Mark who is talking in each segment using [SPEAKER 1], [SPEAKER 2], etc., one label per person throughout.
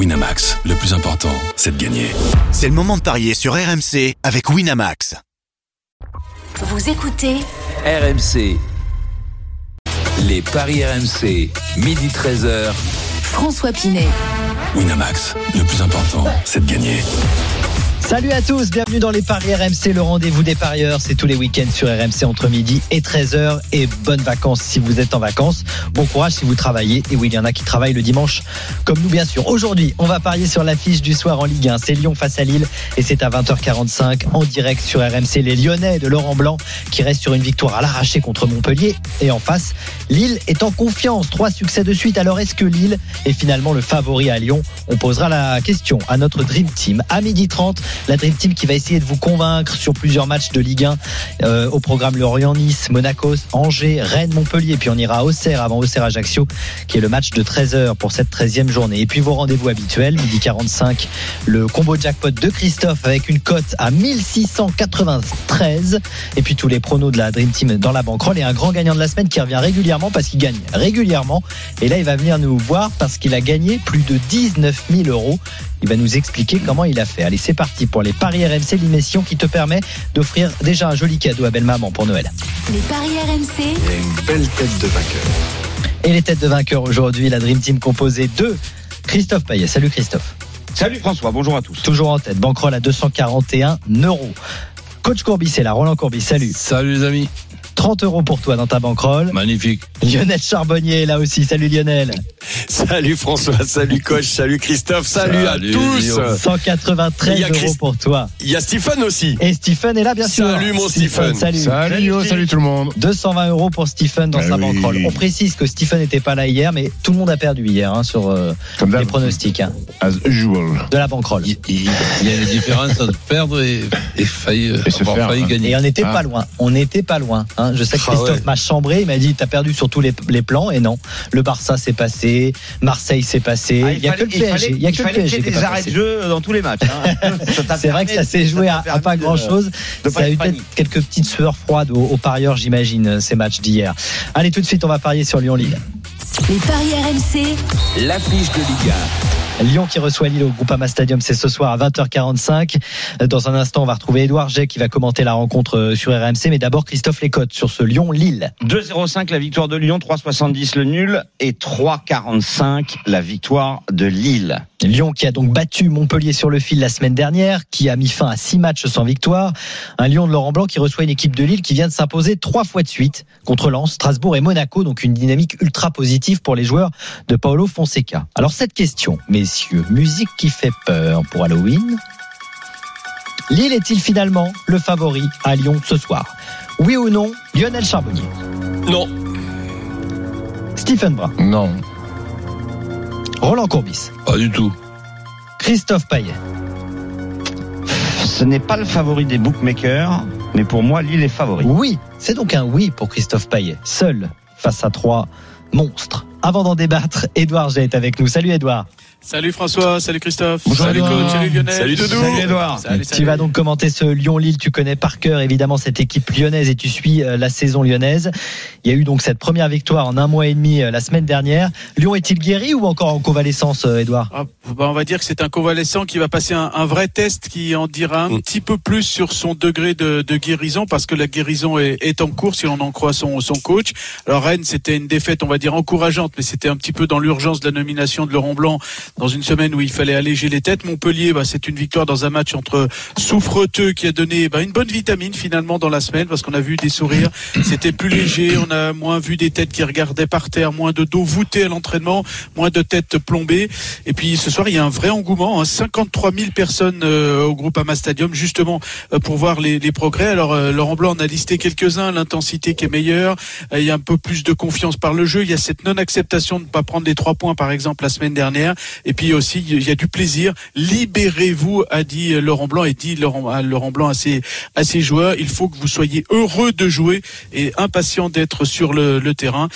[SPEAKER 1] Winamax, le plus important, c'est de gagner.
[SPEAKER 2] C'est le moment de parier sur RMC avec Winamax.
[SPEAKER 3] Vous écoutez
[SPEAKER 4] RMC. Les paris RMC, midi 13h.
[SPEAKER 3] François Pinet.
[SPEAKER 1] Winamax, le plus important, c'est de gagner.
[SPEAKER 5] Salut à tous, bienvenue dans les Paris RMC, le rendez-vous des parieurs. C'est tous les week-ends sur RMC entre midi et 13h. Et bonnes vacances si vous êtes en vacances. Bon courage si vous travaillez. Et oui, il y en a qui travaillent le dimanche, comme nous bien sûr. Aujourd'hui, on va parier sur l'affiche du soir en Ligue 1. C'est Lyon face à Lille et c'est à 20h45 en direct sur RMC. Les Lyonnais de Laurent Blanc qui restent sur une victoire à l'arraché contre Montpellier. Et en face, Lille est en confiance. Trois succès de suite. Alors est-ce que Lille est finalement le favori à Lyon? On posera la question à notre Dream Team à midi 30 la Dream Team qui va essayer de vous convaincre sur plusieurs matchs de Ligue 1 euh, au programme Lorient-Nice, Monaco, Angers, Rennes, Montpellier. Puis on ira à Auxerre avant Auxerre-Ajaccio qui est le match de 13h pour cette 13e journée. Et puis vos rendez-vous habituels, midi 45, le combo jackpot de Christophe avec une cote à 1693. Et puis tous les pronos de la Dream Team dans la banquerolle et un grand gagnant de la semaine qui revient régulièrement parce qu'il gagne régulièrement. Et là, il va venir nous voir parce qu'il a gagné plus de 19 000 euros. Il va nous expliquer comment il a fait. Allez, c'est parti pour les paris RMC, l'émission qui te permet d'offrir déjà un joli cadeau à belle maman pour Noël.
[SPEAKER 3] Les paris RMC.
[SPEAKER 6] Et une belle tête de vainqueur.
[SPEAKER 5] Et les têtes de vainqueurs aujourd'hui, la Dream Team composée de Christophe Payet. Salut Christophe.
[SPEAKER 7] Salut François, bonjour à tous.
[SPEAKER 5] Toujours en tête, Banquerolle à 241 euros. Coach Courbis est là, Roland Courbis, salut.
[SPEAKER 8] Salut les amis.
[SPEAKER 5] 30 euros pour toi dans ta banquerolle.
[SPEAKER 8] Magnifique.
[SPEAKER 5] Lionel Charbonnier est là aussi. Salut Lionel.
[SPEAKER 7] Salut François, salut coach, salut Christophe, salut,
[SPEAKER 8] Salut,
[SPEAKER 7] à tous.
[SPEAKER 8] Lyon.
[SPEAKER 5] 193
[SPEAKER 7] Il y a
[SPEAKER 5] euros
[SPEAKER 7] Christ-
[SPEAKER 5] pour toi.
[SPEAKER 7] Il y a Stephen aussi.
[SPEAKER 5] Et Stephen est là, bien sûr.
[SPEAKER 7] Salut, mon Stephen.
[SPEAKER 5] Salut.
[SPEAKER 6] Salut, Yo, salut tout le monde.
[SPEAKER 5] 220 euros pour Stephen dans
[SPEAKER 6] Eh
[SPEAKER 5] sa
[SPEAKER 6] oui.
[SPEAKER 5] banquerolle. On précise que Stephen n'était pas là hier, mais tout le monde a perdu hier hein, sur euh, les pronostics hein,
[SPEAKER 6] As usual.
[SPEAKER 5] de la banquerolle.
[SPEAKER 8] Il, il- il y a une différence entre perdre et, et failli,
[SPEAKER 6] Et se
[SPEAKER 8] avoir
[SPEAKER 6] faire,
[SPEAKER 8] failli
[SPEAKER 6] hein.
[SPEAKER 8] gagner.
[SPEAKER 5] Et on n'était
[SPEAKER 6] Ah.
[SPEAKER 5] pas loin. On n'était pas loin. hein. Je sais que
[SPEAKER 7] Ah
[SPEAKER 5] Christophe
[SPEAKER 7] ouais.
[SPEAKER 5] m'a chambré. Il m'a dit T'as perdu sur tous les, les plans. Et non. Le Barça s'est passé. Marseille s'est passé.
[SPEAKER 7] Ah,
[SPEAKER 5] il n'y a que le PSG. Il y a que le PSG. est
[SPEAKER 7] des arrêts
[SPEAKER 5] passé.
[SPEAKER 7] de jeu dans tous les matchs. hein.
[SPEAKER 5] C'est vrai que ça s'est joué à, pas grand chose.
[SPEAKER 7] de
[SPEAKER 5] Ça a eu
[SPEAKER 7] être
[SPEAKER 5] peut-être quelques petites sueurs froides aux, aux parieurs, j'imagine, ces matchs d'hier. Allez, tout de suite, on va parier sur Lyon-Lille.
[SPEAKER 3] Les paris RMC.
[SPEAKER 4] L'affiche de Liga.
[SPEAKER 5] Lyon qui reçoit Lille au Groupama Stadium, c'est ce soir à 20h45. Dans un instant, on va retrouver Édouard Jay qui va commenter la rencontre euh, sur RMC. Mais d'abord, Christophe Lécotte sur ce Lyon-Lille.
[SPEAKER 7] 2,05 la victoire de Lyon, 3,70 le nul et 3,45 la victoire de Lille.
[SPEAKER 5] Lyon qui a donc battu Montpellier sur le fil la semaine dernière, qui a mis fin à six matchs sans victoire. Un Lyon de Laurent Blanc qui reçoit une équipe de Lille qui vient de s'imposer trois fois de suite contre Lens, Strasbourg et Monaco. Donc une dynamique ultra positive pour les joueurs de Paolo Fonseca. Alors cette question, messieurs, musique qui fait peur pour Halloween. Lille est-il finalement le favori à Lyon ce soir? Oui ou non, Lionel Charbonnier?
[SPEAKER 7] Non.
[SPEAKER 5] Stephen Brun,
[SPEAKER 6] Non.
[SPEAKER 5] Roland Courbis,
[SPEAKER 8] Pas du tout.
[SPEAKER 5] Christophe Payet.
[SPEAKER 7] Ce n'est pas le favori des bookmakers, mais pour moi, Lille est favori.
[SPEAKER 5] Oui, c'est donc un oui pour Christophe Payet, seul face à trois monstres. Avant d'en débattre, Édouard G est avec nous. Salut Édouard.
[SPEAKER 9] Salut François, salut Christophe,
[SPEAKER 5] Bonjour,
[SPEAKER 9] salut
[SPEAKER 5] Edouard.
[SPEAKER 9] coach, salut Lionel,
[SPEAKER 7] Salut Doudou. Salut Edouard.
[SPEAKER 9] Salut,
[SPEAKER 5] Tu vas donc commenter ce Lyon-Lille. Tu connais par cœur évidemment cette équipe lyonnaise et tu suis euh, la saison lyonnaise. Il y a eu donc cette première victoire en un mois et demi euh, la semaine dernière. Lyon est-il guéri ou encore en convalescence, euh, Édouard
[SPEAKER 9] Ah, bah, on va dire que c'est un convalescent qui va passer un, un vrai test qui en dira un
[SPEAKER 7] Mm.
[SPEAKER 9] petit peu plus sur son degré de, de guérison parce que la guérison est, est en cours si on en croit son, son coach. Alors Rennes, c'était une défaite, on va dire encourageante, mais c'était un petit peu dans l'urgence de la nomination de Laurent Blanc dans une semaine où il fallait alléger les têtes. Montpellier, bah, c'est une victoire dans un match entre souffreteux qui a donné bah, une bonne vitamine finalement dans la semaine parce qu'on a vu des sourires, c'était plus léger, on a moins vu des têtes qui regardaient par terre, moins de dos voûté à l'entraînement, moins de têtes plombées. Et puis ce soir, il y a un vrai engouement, hein, 53 000 personnes euh, au groupe Ama Stadium justement euh, pour voir les, les progrès. Alors euh, Laurent Blanc en a listé quelques-uns, l'intensité qui est meilleure, euh, il y a un peu plus de confiance par le jeu, il y a cette non-acceptation de ne pas prendre les trois points par exemple la semaine dernière. Et puis aussi, il y a du plaisir. Libérez-vous, a dit Laurent Blanc et dit Laurent, Laurent Blanc à ses, à ses joueurs. Il faut que vous soyez heureux de jouer et impatient d'être sur le, le terrain.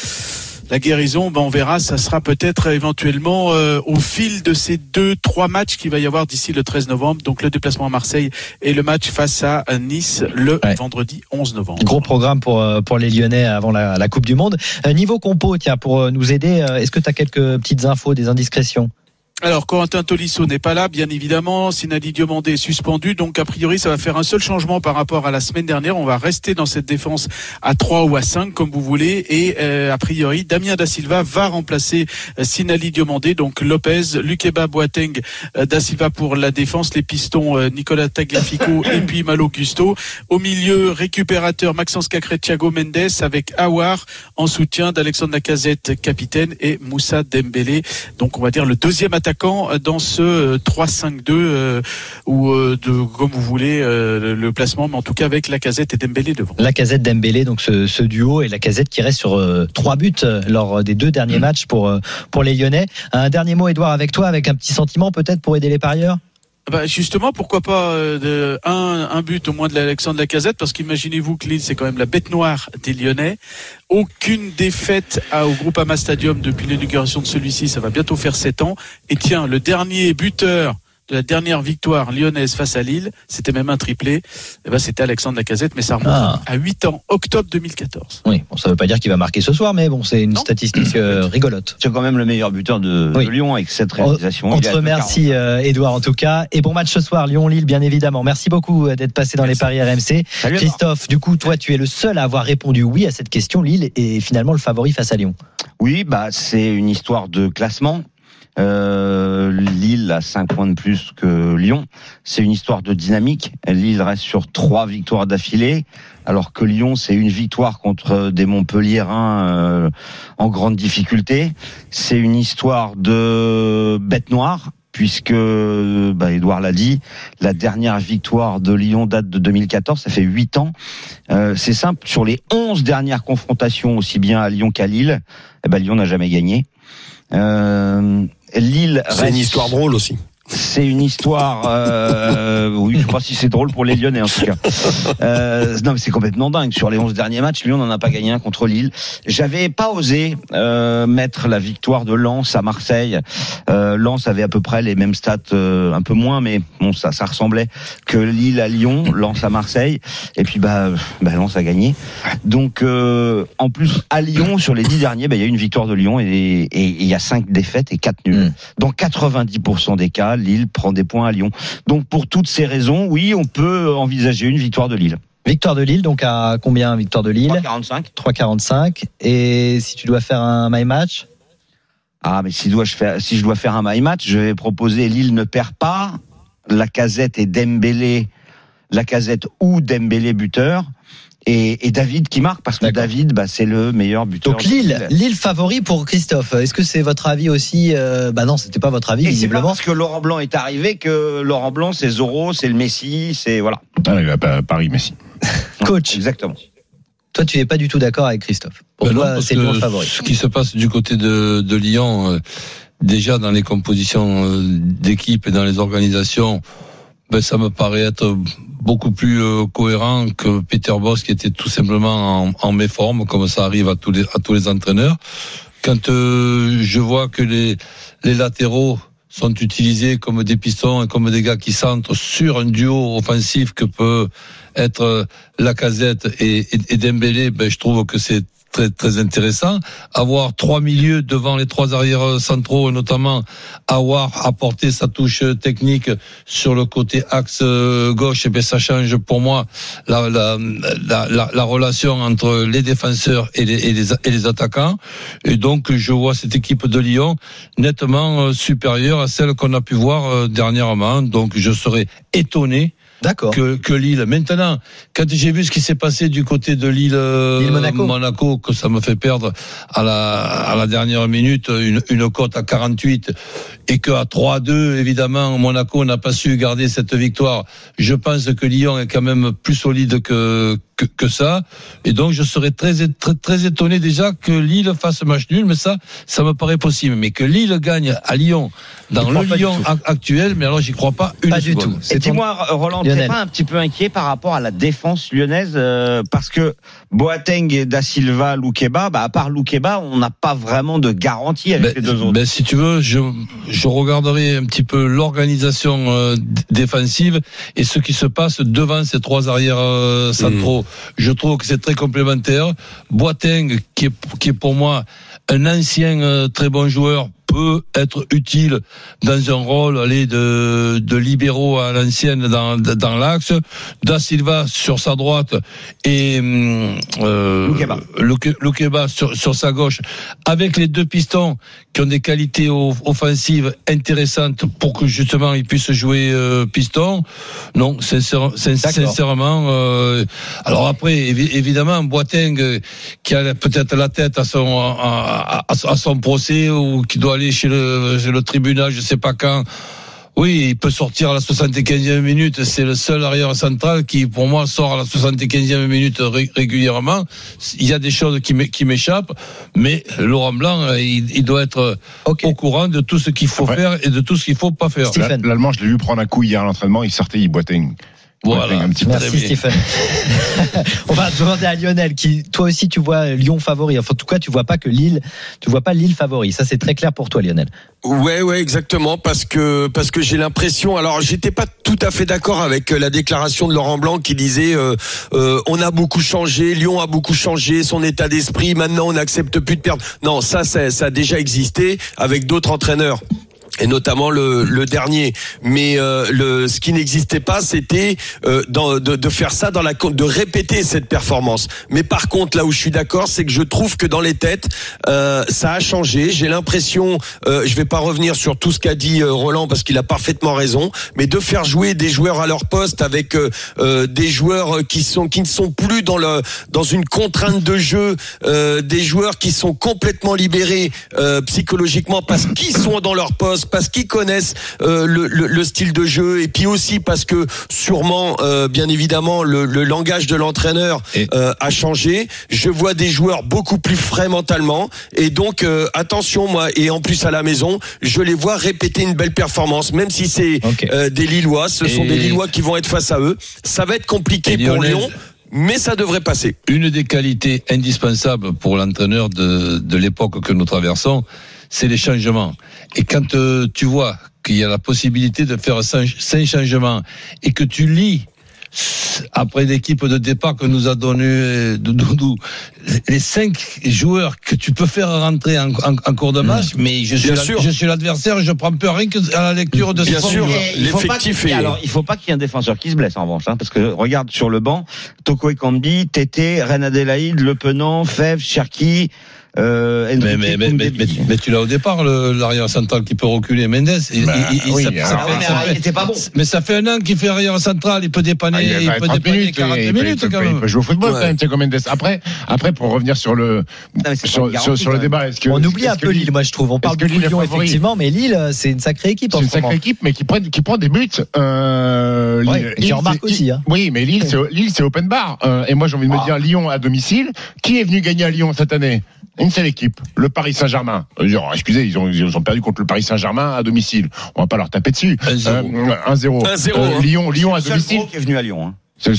[SPEAKER 9] La guérison, ben on verra, ça sera peut-être éventuellement euh, au fil de ces deux, trois matchs qu'il va y avoir d'ici le 13 novembre. Donc le déplacement à Marseille et le match face à Nice le
[SPEAKER 5] Ouais.
[SPEAKER 9] vendredi 11 novembre.
[SPEAKER 5] Gros programme pour, euh, pour les Lyonnais avant la, la Coupe du Monde. Euh, niveau compo, tiens, pour nous aider, est-ce que tu as quelques petites infos, des indiscrétions?
[SPEAKER 9] Alors, Corentin Tolisso n'est pas là, bien évidemment. Sinali Diomandé est suspendu. Donc, a priori, ça va faire un seul changement par rapport à la semaine dernière. On va rester dans cette défense à 3 ou à 5, comme vous voulez. Et, euh, a priori, Damien Da Silva va remplacer euh, Sinali Diomandé. Donc, Lopez, Lukeba Boateng, euh, Da Silva pour la défense. Les pistons, euh, Nicolas Tagliafico et puis Malo Gusto. Au milieu, récupérateur Maxence Cacré, Thiago Mendes avec Awar en soutien d'Alexandre Lacazette, capitaine, et Moussa Dembélé. Donc, on va dire le deuxième attaquant dans ce euh, 3-5-2 euh, ou euh, de comme vous voulez euh, le placement, mais en tout cas avec Lacazette et Dembélé devant.
[SPEAKER 5] La casette Dembélé, donc ce, ce duo et la casette qui reste sur euh, trois buts euh, lors des deux derniers matchs pour euh, pour les Lyonnais. Un dernier mot, Edouard, avec toi, avec un petit sentiment peut-être pour aider les parieurs?
[SPEAKER 9] Bah justement, pourquoi pas euh, un, but au moins de l'Alexandre Lacazette, parce qu'imaginez-vous que Lille, c'est quand même la bête noire des Lyonnais. Aucune défaite à, au Groupama Stadium depuis l'inauguration de celui-ci, ça va bientôt faire sept ans. Et tiens, le dernier buteur de la dernière victoire lyonnaise face à Lille, c'était même un triplé, eh ben, c'était Alexandre Lacazette, mais ça remonte
[SPEAKER 5] Ah.
[SPEAKER 9] à 8 ans, octobre 2014.
[SPEAKER 5] Oui, bon, ça veut pas dire qu'il va marquer ce soir, mais bon, c'est une
[SPEAKER 9] Non.
[SPEAKER 5] statistique euh, rigolote.
[SPEAKER 7] C'est quand même le meilleur buteur de,
[SPEAKER 5] Oui.
[SPEAKER 7] de Lyon avec cette
[SPEAKER 5] On,
[SPEAKER 7] réalisation.
[SPEAKER 5] on
[SPEAKER 7] Il
[SPEAKER 5] te remercie,
[SPEAKER 7] 2,40.
[SPEAKER 5] euh, Edouard, en tout cas. Et bon match ce soir, Lyon-Lille, bien évidemment. Merci beaucoup euh, d'être passé dans les paris RMC.
[SPEAKER 7] Salut, Edouard.
[SPEAKER 5] Christophe, du coup, toi, tu es le seul à avoir répondu oui à cette question. Lille est finalement le favori face à Lyon.
[SPEAKER 7] Oui, bah c'est une histoire de classement. Euh, Lille a 5 points de plus que Lyon. C'est une histoire de dynamique. Lille reste sur trois victoires d'affilée, alors que Lyon c'est une victoire contre des Montpelliérains euh, en grande difficulté. C'est une histoire de bête noire. Puisque, bah, Edouard l'a dit, la dernière victoire de Lyon date de 2014, ça fait 8 ans. Euh, c'est simple, sur les 11 dernières confrontations, aussi bien à Lyon qu'à Lille, eh ben, Lyon n'a jamais gagné. Euh, Lille
[SPEAKER 10] C'est une histoire drôle aussi.
[SPEAKER 7] C'est une histoire. Euh, oui, je sais pas si c'est drôle pour les Lyonnais en tout cas. Euh, non, mais c'est complètement dingue. Sur les 11 derniers matchs, Lyon n'en a pas gagné un contre Lille. J'avais pas osé euh, mettre la victoire de Lens à Marseille. Euh, Lens avait à peu près les mêmes stats, euh, un peu moins, mais bon, ça, ça ressemblait que Lille à Lyon, Lens à Marseille. Et puis bah, bah Lens a gagné. Donc euh, en plus à Lyon, sur les 10 derniers, bah, il y a eu une victoire de Lyon et et- et il y a 5 défaites et 4 nuls.
[SPEAKER 5] Mm.
[SPEAKER 7] Dans 90% des cas, Lille prend des points à Lyon. Donc pour toutes ces raisons, oui, on peut envisager une victoire de Lille.
[SPEAKER 5] Victoire de Lille, donc à combien victoire de Lille
[SPEAKER 7] 45.
[SPEAKER 5] 3,45. Et si tu dois faire un my match
[SPEAKER 7] Ah, mais si, dois je faire, si je dois faire un my match, je vais proposer Lille ne perd pas, la casette et Dembélé, la casette ou Dembélé buteur. Et, et David qui marque parce que. David, bah, c'est le meilleur buteur.
[SPEAKER 5] Donc Lille, Lille favori pour Christophe. Est-ce que c'est votre avis aussi euh, Bah non, c'était pas votre avis
[SPEAKER 7] Et c'est
[SPEAKER 5] visiblement.
[SPEAKER 7] parce que Laurent Blanc est arrivé que Laurent Blanc c'est Zorro, c'est le Messi, c'est voilà.
[SPEAKER 6] Ah, il va pas à Paris, Messi.
[SPEAKER 5] Coach,
[SPEAKER 7] Exactement.
[SPEAKER 5] toi tu n'es pas du tout d'accord avec Christophe. Pour
[SPEAKER 8] Ben
[SPEAKER 5] toi, c'est le favori.
[SPEAKER 8] Ce qui se passe du côté de, de Lyon, euh, déjà dans les compositions euh, d'équipe et dans les organisations, ben, ça me paraît être beaucoup plus euh, cohérent que Peter Boss qui était tout simplement en, en méforme, comme ça arrive à tous les, entraîneurs. Quand euh, je vois que les, les latéraux sont utilisés comme des pistons et comme des gars qui centrent sur un duo offensif que peut être euh, Lacazette et, et, et Dembélé, ben, je trouve que c'est très très intéressant. Avoir trois milieux devant les trois arrières centraux, notamment Awar apporter sa touche technique sur le côté axe euh, gauche, et ben ça change pour moi la, la, la, la, la relation entre les défenseurs et les, et les, et les attaquants. Et donc je vois cette équipe de Lyon nettement euh, supérieure à celle qu'on a pu voir euh, dernièrement. Donc je serais étonné
[SPEAKER 5] D'accord.
[SPEAKER 8] que, que Lille. Maintenant, quand j'ai vu ce qui s'est passé du côté de Lille, euh,
[SPEAKER 5] Lille-Monaco.
[SPEAKER 8] que ça me fait perdre à la, à la dernière minute une, une cote à 48 et qu'à 3-2, évidemment, Monaco n'a pas su garder cette victoire. Je pense que Lyon est quand même plus solide que, que, que ça. Et donc, je serais très, très, très étonné déjà que Lille fasse match nul, mais ça, ça me paraît possible. Mais que Lille gagne à Lyon, dans le
[SPEAKER 7] du
[SPEAKER 8] Lyon actuel, mais alors j'y crois pas une
[SPEAKER 5] Pas du
[SPEAKER 8] seconde.
[SPEAKER 5] tout.
[SPEAKER 7] Et dis-moi, Roland, t'es pas un petit peu inquiet par rapport à la défense lyonnaise euh, parce que Boateng et Da Silva, Loukeba, bah à part Loukeba, on n'a pas vraiment de garantie avec
[SPEAKER 8] Ben,
[SPEAKER 7] les deux autres.
[SPEAKER 8] ben, si tu veux, je, je regarderai un petit peu l'organisation euh, défensive et ce qui se passe devant ces trois arrières euh, centraux. Je trouve que c'est très complémentaire. Boateng, qui est, qui est pour moi un ancien euh, très bon joueur, peut être utile dans un rôle allez, de, de libéraux à l'ancienne dans, dans l'axe. Da Silva sur sa droite et hum, euh,
[SPEAKER 7] Loukeba
[SPEAKER 8] sur, sur sa gauche, avec les deux pistons qui ont des qualités offensives intéressantes pour que justement ils puissent jouer euh, piston. Non, sincère- sincèrement. euh, alors après, évi- évidemment, Boateng euh, qui a peut-être la tête à son à, à- à son procès ou qui doit aller chez le, chez le tribunal, je sais pas quand. Oui, il peut sortir à la 75e minute. C'est le seul arrière central qui, pour moi, sort à la 75e minute ré- régulièrement. Il y a des choses qui m'é- qui m'échappent, mais Laurent Blanc, il, doit être au courant de tout ce qu'il faut faire et de tout ce qu'il faut pas faire.
[SPEAKER 6] L'Allemand, je l'ai vu prendre un coup hier à l'entraînement, il sortait, il boitait. une-
[SPEAKER 8] Voilà.
[SPEAKER 6] un petit peu.
[SPEAKER 5] Merci. Stephen. On va demander à Lionel qui, toi aussi, tu vois Lyon favori. Enfin, en tout cas, tu vois pas que Lille, tu vois pas Lille favori. Ça, c'est très clair pour toi, Lionel.
[SPEAKER 10] Ouais, ouais, exactement, parce que parce que j'ai l'impression. Alors, j'étais pas tout à fait d'accord avec euh, la déclaration de Laurent Blanc qui disait euh, euh, on a beaucoup changé, Lyon a beaucoup changé, son état d'esprit. Maintenant, on n'accepte plus de perdre. Non, ça, ça, ça a déjà existé avec d'autres entraîneurs et notamment le, le dernier. Mais euh, le, ce qui n'existait pas, c'était euh, de, de faire ça dans la de répéter cette performance. Mais par contre, là où je suis d'accord, c'est que je trouve que dans les têtes, euh, ça a changé. J'ai l'impression, euh, je vais pas revenir sur tout ce qu'a dit euh, Roland parce qu'il a parfaitement raison, mais de faire jouer des joueurs à leur poste avec euh, des joueurs qui sont qui ne sont plus dans le dans une contrainte de jeu, des joueurs qui sont complètement libérés psychologiquement parce qu'ils sont dans leur poste, parce qu'ils connaissent euh, le, le, le style de jeu, et puis aussi parce que sûrement, euh, bien évidemment, le, le langage de l'entraîneur euh, a changé. Je vois des joueurs beaucoup plus frais mentalement, et donc attention moi, et en plus à la maison, je les vois répéter une belle performance, même si c'est des Lillois, ce sont des Lillois qui vont être face à eux. Ça va être compliqué pour Lyon. Mais ça devrait passer.
[SPEAKER 8] une des qualités indispensables pour l'entraîneur de, de l'époque que nous traversons, c'est les changements. Et quand euh, tu vois qu'il y a la possibilité de faire cinq, changements et que tu lis après l'équipe de départ que nous a donné Doudou, les cinq joueurs que tu peux faire rentrer en, en- en cours de match, mais je suis,
[SPEAKER 10] Bien
[SPEAKER 8] la-
[SPEAKER 10] sûr.
[SPEAKER 8] je suis l'adversaire, je prends peur rien que à la lecture de
[SPEAKER 10] Bien
[SPEAKER 8] ce
[SPEAKER 10] sûr. L'effectif
[SPEAKER 7] Alors, il faut pas qu'il y ait un défenseur qui se blesse en revanche, hein, parce que regarde sur le banc, Toko Ekambi, Tété, Ren Adelaide, Le Penant, Fèvre, Cherki, euh,
[SPEAKER 8] Mais, mais, mais, mais,
[SPEAKER 7] Koundébi.
[SPEAKER 8] mais- mais tu l'as au départ, le- l'arrière central qui peut reculer. Mendes, il-
[SPEAKER 7] mais
[SPEAKER 8] ça fait-
[SPEAKER 7] il était pas bon.
[SPEAKER 8] Mais ça fait un an qu'il fait arrière central, il peut dépanner,
[SPEAKER 6] Ah, il,
[SPEAKER 8] peut
[SPEAKER 6] 30
[SPEAKER 8] dépanner
[SPEAKER 6] minutes,
[SPEAKER 8] 40
[SPEAKER 6] il peut-
[SPEAKER 8] minutes quand
[SPEAKER 6] peut- il
[SPEAKER 8] même.
[SPEAKER 6] peut jouer au football
[SPEAKER 10] Ouais.
[SPEAKER 6] quand même, Thiago Mendes. Après, après, pour revenir sur le, sur, le
[SPEAKER 7] même.
[SPEAKER 6] débat, est-ce que.
[SPEAKER 5] On oublie un peu Lille, moi, je trouve. On parle de Lyon, effectivement, mais Lille, euh, c'est une sacrée équipe en
[SPEAKER 6] C'est une sacrée équipe, mais qui prend, qui prend des buts. Euh, Lille,
[SPEAKER 5] remarque
[SPEAKER 6] c'est-
[SPEAKER 5] aussi, hein.
[SPEAKER 6] Oui, mais Lille, c'est, Lille, c'est open bar. Euh, et moi, j'ai envie de me dire, Lyon à domicile. Qui est venu gagner à Lyon cette année? Une seule équipe, le Paris Saint-Germain. Euh, excusez, ils ont, ils ont perdu contre le Paris Saint-Germain à domicile. On va pas leur taper dessus.
[SPEAKER 8] 1-0.
[SPEAKER 6] Euh, 1-0.
[SPEAKER 10] 1-0,
[SPEAKER 6] Euh,
[SPEAKER 10] hein.
[SPEAKER 6] Lyon, Lyon à
[SPEAKER 7] C'est le seul
[SPEAKER 6] domicile.
[SPEAKER 7] qui est venu à Lyon. hein.